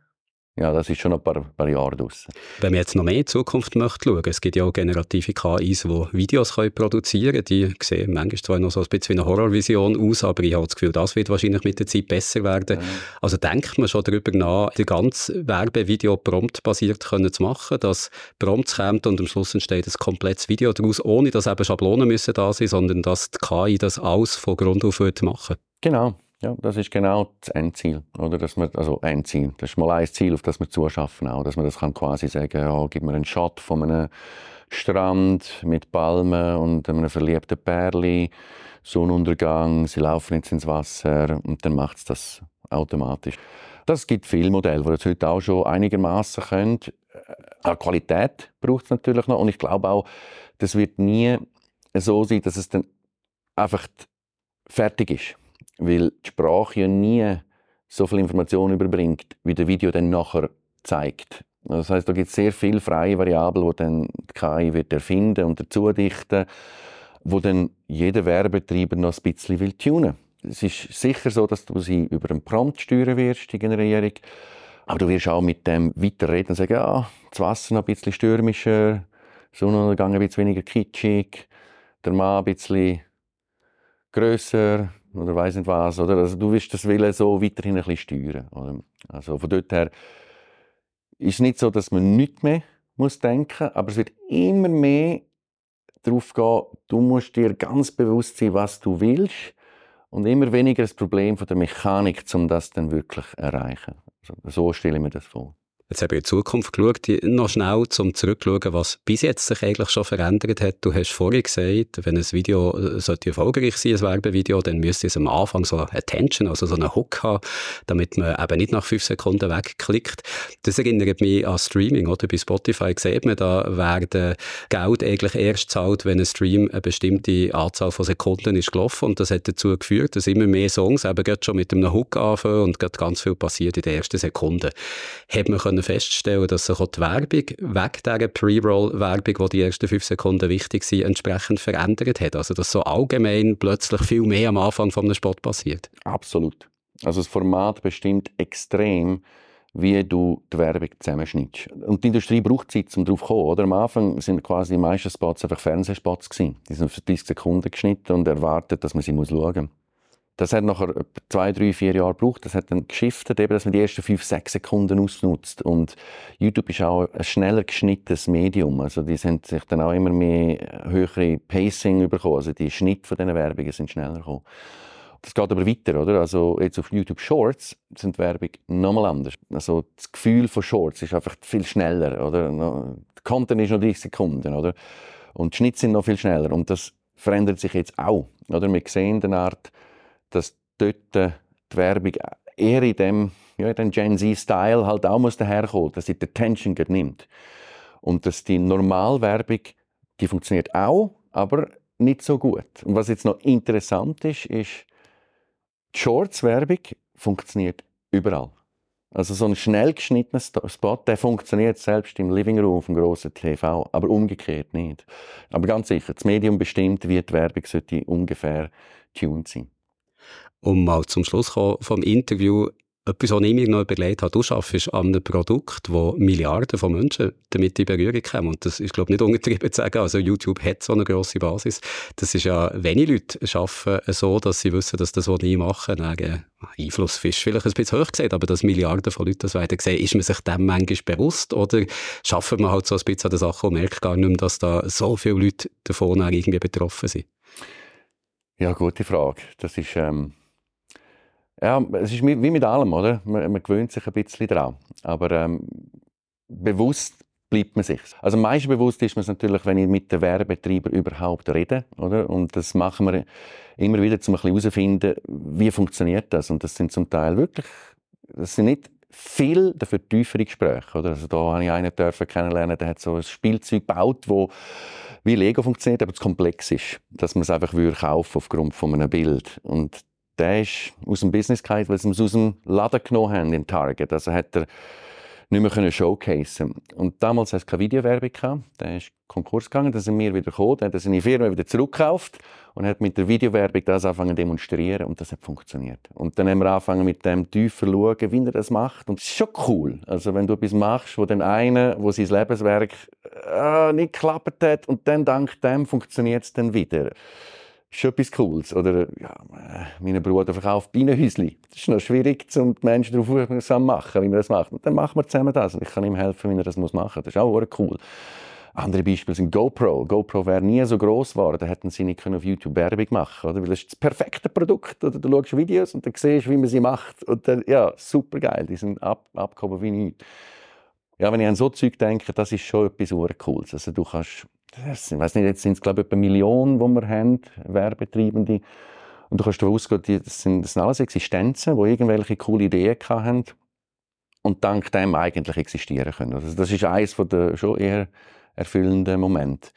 ja, das ist schon ein paar, paar Jahre draussen. Wenn man jetzt noch mehr in Zukunft möchte schauen, es gibt ja auch generative KIs, die Videos können produzieren können. Die sehen manchmal zwar noch so ein bisschen wie eine Horrorvision aus, aber ich habe das Gefühl, das wird wahrscheinlich mit der Zeit besser werden. Ja. Also denkt man schon darüber nach, das ganze Werbevideo promptbasiert können zu machen, dass Prompts kommt und am Schluss entsteht ein komplettes Video daraus, ohne dass eben Schablonen müssen da sein, sondern dass die KI das alles von Grund auf machen. Genau. Ja, das ist genau das Endziel. Oder? Dass man, also Endziel. Das ist mal ein Ziel, auf das wir zuschaffen auch. Dass man das kann quasi sagen, ja, gib mir einen Shot von einem Strand mit Palmen und einem verliebten Pärli, Sonnenuntergang, sie laufen jetzt ins Wasser und dann macht es das automatisch. Das gibt viele Modelle, die das heute auch schon einigermaßen können. Äh, Qualität braucht es natürlich noch und ich glaube auch, das wird nie so sein, dass es dann einfach fertig ist weil die Sprache ja nie so viel Information überbringt, wie der Video dann nachher zeigt. Das heißt, da gibt es sehr viele freie Variablen, die dann die KI wird erfinden und dazu dichten, wo dann jeder Werbetreiber noch ein bisschen will tunen. Es ist sicher so, dass du sie über einen Prompt steuern wirst, die Generierung. Aber du wirst auch mit dem weiterreden und sagen, ja, das Wasser noch ein bisschen stürmischer, Sonnenuntergang ein bisschen weniger kitschig, der Mann ein bisschen grösser, oder weiß nicht was. Oder? Also du wirst das Willen so weiterhin ein bisschen steuern. Oder? Also von dort her ist es nicht so, dass man nicht mehr muss denken aber es wird immer mehr darauf gehen, du musst dir ganz bewusst sein, was du willst und immer weniger das Problem von der Mechanik, um das dann wirklich zu erreichen. Also so stelle ich mir das vor. Jetzt habe ich in die Zukunft geschaut, noch schnell zum Zurückschauen, was bis jetzt sich eigentlich schon verändert hat. Du hast vorhin gesagt, wenn ein Video äh, sollte erfolgreich sein, ein Werbevideo, dann müsste es am Anfang so Attention, also so einen Hook haben, damit man eben nicht nach fünf Sekunden wegklickt. Das erinnert mich an Streaming, oder? Bei Spotify sieht man, da werden Geld eigentlich erst zahlt, wenn ein Stream eine bestimmte Anzahl von Sekunden ist gelaufen und das hat dazu geführt, dass immer mehr Songs eben schon mit einem Hook anfangen und ganz viel passiert in den ersten Sekunden. Hat man feststellen, dass sich auch die Werbung weg dieser Pre-Roll-Werbung, die die ersten fünf Sekunden wichtig sind, entsprechend verändert hat. Also dass so allgemein plötzlich viel mehr am Anfang von einem Spot passiert. Absolut. Also das Format bestimmt extrem, wie du die Werbung zusammenschnittst. Und die Industrie braucht Zeit, um darauf zu kommen. Oder? Am Anfang sind quasi die meisten Spots einfach Fernsehspots gewesen. Die sind für 30 Sekunden geschnitten und erwartet, dass man sie schauen muss. Das hat nachher zwei, drei, vier Jahre gebraucht. Das hat dann geschiftet, eben, dass man die ersten fünf, sechs Sekunden ausnutzt. Und YouTube ist auch ein schneller geschnittenes Medium. Also die sind sich dann auch immer mehr höhere Pacing bekommen. Also die Schnitte von diesen Werbungen sind schneller gekommen. Das geht aber weiter, oder? Also jetzt auf YouTube Shorts sind die Werbung nochmal anders. Also das Gefühl von Shorts ist einfach viel schneller, oder? Der Content ist noch 30 Sekunden, oder? Und die Schnitte sind noch viel schneller. Und das verändert sich jetzt auch, oder? Wir sehen eine Art dass dort die Werbung eher in dem ja, den Gen Z-Style halt auch muss daherkommen, dass sie die Attention nimmt. Und dass die Normalwerbung, die funktioniert auch, aber nicht so gut. Und was jetzt noch interessant ist, ist, die Shorts-Werbung funktioniert überall. Also so ein schnell geschnittener Spot, der funktioniert selbst im Living Room vom grossen TV, aber umgekehrt nicht. Aber ganz sicher, das Medium bestimmt, wie die Werbung sollte ungefähr tuned sein. Um mal zum Schluss vom Interview etwas, was ich mir noch überlegt habe, du arbeitest an einem Produkt, wo Milliarden von Menschen damit in Berührung kommen. Und das ist, glaube ich, nicht untertrieben zu sagen. Also YouTube hat so eine grosse Basis. Das ist ja, wenige Leute arbeiten so, dass sie wissen, dass das, was ich mache, einen Einfluss ist vielleicht ein bisschen hoch gesehen, aber dass Milliarden von Leuten das weiter sehen, ist man sich dem manchmal bewusst oder schaffen wir halt so ein bisschen an der Sache und merkt gar nicht mehr, dass da so viele Leute davon irgendwie betroffen sind? Ja, gute Frage. Das ist... Ähm ja, es ist wie mit allem, oder? Man, man gewöhnt sich ein bisschen daran. Aber ähm, bewusst bleibt man sich. Also meist bewusst ist man es natürlich, wenn ich mit den Werbetreibern überhaupt rede, oder? Und das machen wir immer wieder, um herauszufinden, wie funktioniert das. Und das sind zum Teil wirklich, das sind nicht viel dafür tiefere Gespräche, oder? Also da habe ich einen dürfen kennenlernen, der hat so ein Spielzeug gebaut, wo wie Lego funktioniert, aber es komplex ist, dass man es einfach kaufen aufgrund von einem Bild. Und der ist aus dem Business gefallen, weil sie es aus dem Laden genommen haben in Target. Also hat er nicht mehr können showcasen Und damals hatte es keine Videowerbung. Der ist Konkurs gegangen, dann sind wir wieder gekommen, dann hat er seine Firma wieder zurückgekauft und hat mit der Videowerbung das angefangen zu demonstrieren und das hat funktioniert. Und dann haben wir angefangen mit dem tiefer schauen, wie er das macht und es ist schon cool. Also wenn du etwas machst, wo dann einer, wo sein Lebenswerk äh, nicht geklappt hat und dann dank dem funktioniert es dann wieder ist schon etwas Cooles. Oder, ja, mein Bruder verkauft Bienenhäuschen. Das ist noch schwierig, um die Menschen darauf aufmerksam zu machen, wie man das macht. Und dann machen wir zusammen das. Und ich kann ihm helfen, wie er das machen muss. Das ist auch cool. Andere Beispiele sind GoPro. GoPro wäre nie so groß geworden, hätten sie nicht auf YouTube Werbung machen können. Das ist das perfekte Produkt. Oder du schaust Videos und dann siehst, wie man sie macht. Und dann, ja, super geil. Die sind ab, abgehoben wie nichts. Ja, wenn ich an so Zeug denke, das ist schon etwas Cooles. Also du kannst ich weiß nicht, jetzt sind es glaube ich etwa Millionen, die wir haben, Werbetreibende. Und du kannst davon ausgehen, das sind, das sind alles Existenzen, die irgendwelche coole Ideen hatten und dank dem eigentlich existieren können. Also das ist eines der schon eher erfüllenden Momente.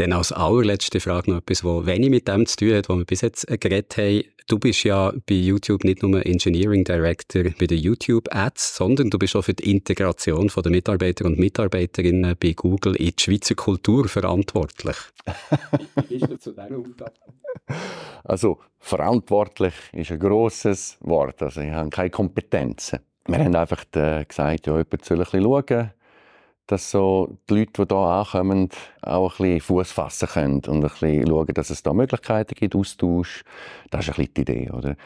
Dann als allerletzte Frage noch etwas, was wenig mit dem zu tun hat, was wir bis jetzt geredet haben. Du bist ja bei YouTube nicht nur Engineering Director bei den YouTube Ads, sondern du bist auch für die Integration der Mitarbeiter und Mitarbeiterinnen bei Google in die Schweizer Kultur verantwortlich. Wie bist du zu dieser Aufgabe? Also, verantwortlich ist ein grosses Wort. Also, ich habe keine Kompetenzen. Wir haben einfach äh, gesagt, ja, jemand soll ein bisschen schauen, dass so die Leute, die hier ankommen, auch ein bisschen Fuß fassen können und ein bisschen schauen, dass es da Möglichkeiten gibt, Austausch. Das ist ein bisschen die Idee, oder?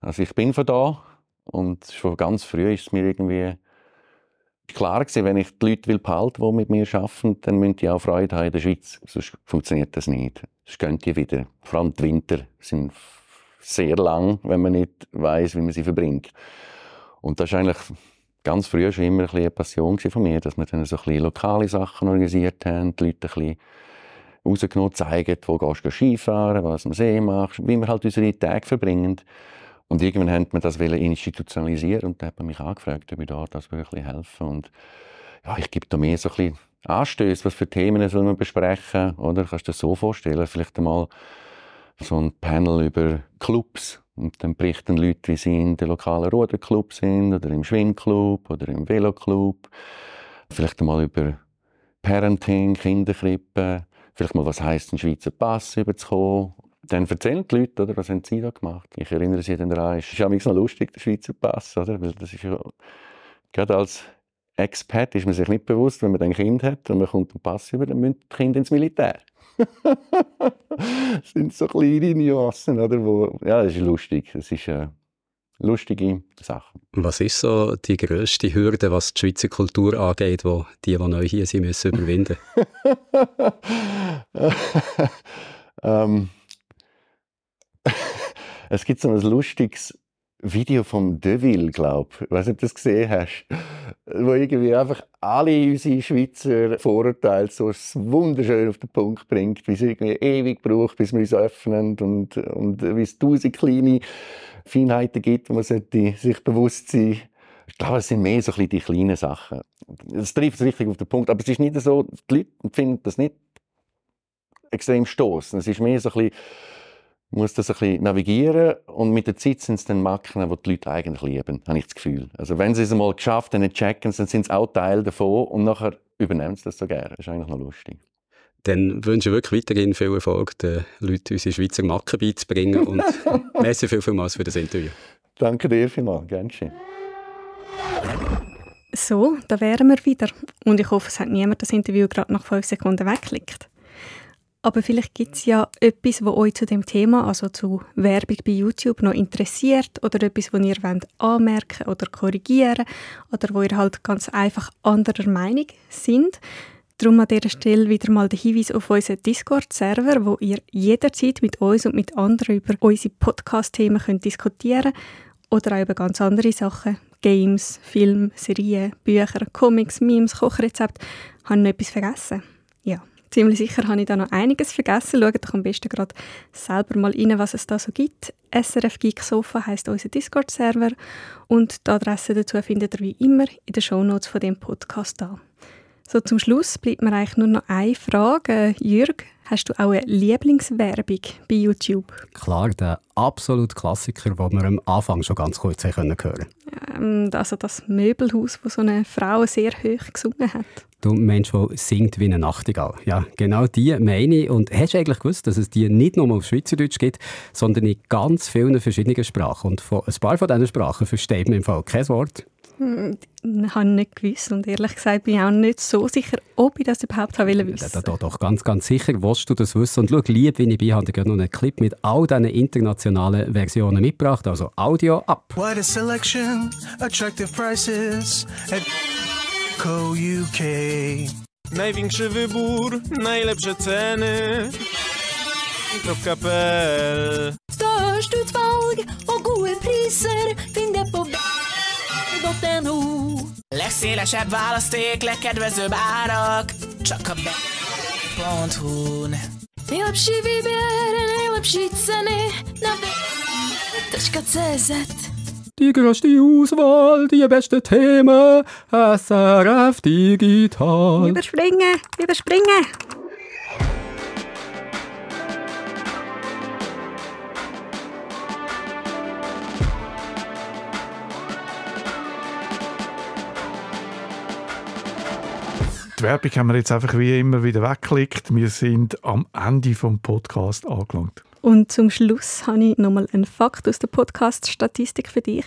Also ich bin von da und schon ganz früh ist es mir irgendwie klar gewesen, wenn ich die Leute will behalten, die mit mir arbeiten, dann müssen die auch Freude haben in der Schweiz. Sonst funktioniert das nicht. Sonst gehen die wieder. Vor allem die Winter sind sehr lang, wenn man nicht weiß, wie man sie verbringt. Und das ist eigentlich ganz früh schon immer eine Passion von mir, dass wir dann so ein lokale Sachen organisiert haben, die Leute ein bisschen zeigen, wo gehst du Skifahren, was am See machst, wie wir halt unsere Tage verbringen. Und irgendwann haben wir das institutionalisieren und dann hat man mich angefragt, ob ich da das wirklich helfen Und ja, ich gebe da mehr so ein Anstöße, was für Themen soll man besprechen, oder? Kannst du dir das so vorstellen? Vielleicht einmal so ein Panel über Clubs, und dann berichten Leute, wie sie in den lokalen Ruderclub sind oder im Schwimmclub oder im Veloclub. Vielleicht einmal über Parenting, Kinderkrippen. Vielleicht mal, was heisst, einen Schweizer Pass überzukommen. Dann erzählen die Leute, oder, was haben sie da gemacht. Ich erinnere sie dann daran, es ist ja noch lustig, der Schweizer Pass, oder? Weil das ist ja, gerade als Expat ist man sich nicht bewusst, wenn man ein Kind hat und man kommt einen Pass über, dann müssen die Kinder ins Militär. das sind so kleine Nuancen, oder? Wo, ja, das ist lustig. Das ist eine lustige Sache. Was ist so die grösste Hürde, was die Schweizer Kultur angeht, wo die, die neu hier sind, müssen überwinden ähm, Es gibt so ein lustiges Video vom Deville, glaube ich. Ich weiß nicht, ob du das gesehen hast. Wo irgendwie einfach alle unsere Schweizer Vorurteile so wunderschön auf den Punkt bringt, wie es irgendwie ewig braucht, bis wir uns öffnen und, und wie es tausend kleine Feinheiten gibt, wo man sich bewusst sein Ich glaube, es sind mehr so ein die kleinen Sachen. Es trifft es richtig auf den Punkt. Aber es ist nicht so, die Leute finden das nicht extrem stoßen. Es ist mehr so ein bisschen, muss das ein bisschen navigieren und mit der Zeit sind es dann Macken, die die Leute eigentlich lieben, habe ich das Gefühl. Also wenn sie es einmal geschafft haben, checken, dann sind sie auch Teil davon und nachher übernehmen sie das so gerne. Das ist eigentlich noch lustig. Dann wünsche ich wirklich weiterhin viel Erfolg, den Leuten unsere Schweizer Macken beizubringen und merci viel, vielmals für das Interview. Danke dir vielmals, gerne schön. So, da wären wir wieder. Und ich hoffe, es hat niemand das Interview gerade nach fünf Sekunden weggeklickt. Aber vielleicht gibt es ja etwas, was euch zu dem Thema, also zu Werbung bei YouTube, noch interessiert oder etwas, was ihr wollt anmerken oder korrigieren oder wo ihr halt ganz einfach anderer Meinung sind. Darum an dieser Stelle wieder mal der Hinweis auf unseren Discord-Server, wo ihr jederzeit mit uns und mit anderen über unsere Podcast-Themen könnt diskutieren oder auch über ganz andere Sachen. Games, Filme, Serien, Bücher, Comics, Memes, Kochrezepte. Habe ich noch etwas vergessen? Ja, ziemlich sicher habe ich da noch einiges vergessen. Schaut doch am besten gerade selber mal rein, was es da so gibt. SRF Geek Sofa heisst unser Discord-Server und die Adresse dazu findet ihr wie immer in den Shownotes von dem Podcast an. So zum Schluss bleibt mir eigentlich nur noch eine Frage. Jürg, hast du auch eine Lieblingswerbung bei YouTube? Klar, der absolute Klassiker, den wir am Anfang schon ganz kurz hören können. Ähm, also das Möbelhaus, wo so eine Frau sehr hoch gesungen hat. Du Mensch, der singt wie eine Nachtigall. Ja, genau die meine ich. Und hast du eigentlich gewusst, dass es die nicht nur auf Schweizerdeutsch gibt, sondern in ganz vielen verschiedenen Sprachen? Und von ein paar von diesen Sprachen versteht man im Fall kein Wort. Hm, habe ich nicht gewusst und ehrlich gesagt bin ich auch nicht so sicher, ob ich das überhaupt habe wissen ja, doch, doch, ganz, ganz sicher willst du das wissen. Und schau, lieb wie ich bin, habe ich noch einen Clip mit all diesen internationalen Versionen mitgebracht, also Audio ab. What a selection, attractive prices at Co UK. Największy wybór, najlepsze ceny. .pl Størst utvalg og gode priser Legszélesebb választék, legkedvezőbb árak Csak a be.hu-n Najlepší výběr, nejlepší ceny Na be.cz größte Auswahl, die beste Themen, SRF Digital. Überspringen, überspringen. Die Werbung haben wir jetzt einfach wie immer wieder weggeklickt. Wir sind am Ende vom Podcast angelangt. Und zum Schluss habe ich nochmal einen Fakt aus der Podcast-Statistik für dich.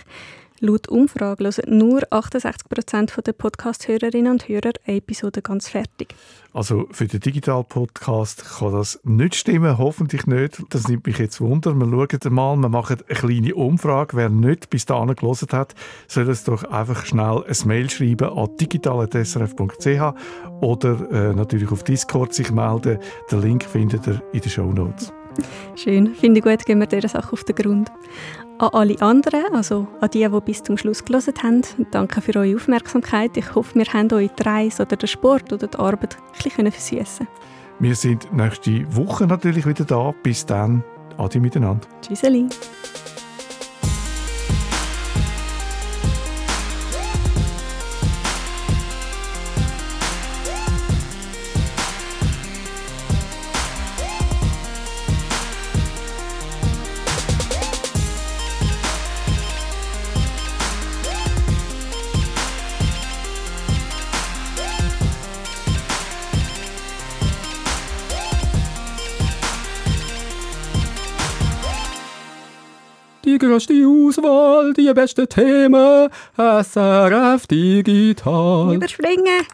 Laut Umfrage hören nur 68% der Podcast-Hörerinnen und Hörer eine Episode ganz fertig. Also für den Digital-Podcast kann das nicht stimmen, hoffentlich nicht. Das nimmt mich jetzt Wunder. Wir schauen mal, wir machen eine kleine Umfrage. Wer nicht bis dahin gelesen hat, soll es doch einfach schnell ein Mail schreiben an digital.srf.ch oder äh, natürlich auf Discord sich melden. Den Link findet ihr in den Show Notes. Schön, finde ich gut, gehen wir dieser Sache auf den Grund. An alle anderen, also an die, die bis zum Schluss gelesen haben, danke für eure Aufmerksamkeit. Ich hoffe, wir haben euch die Reise oder den Sport oder die Arbeit ein bisschen versüßen Wir sind nächste Woche natürlich wieder da. Bis dann, adi miteinander. Tschüsseli. Die größte Auswahl, die besten Themen, SRF Digital. Überspringen.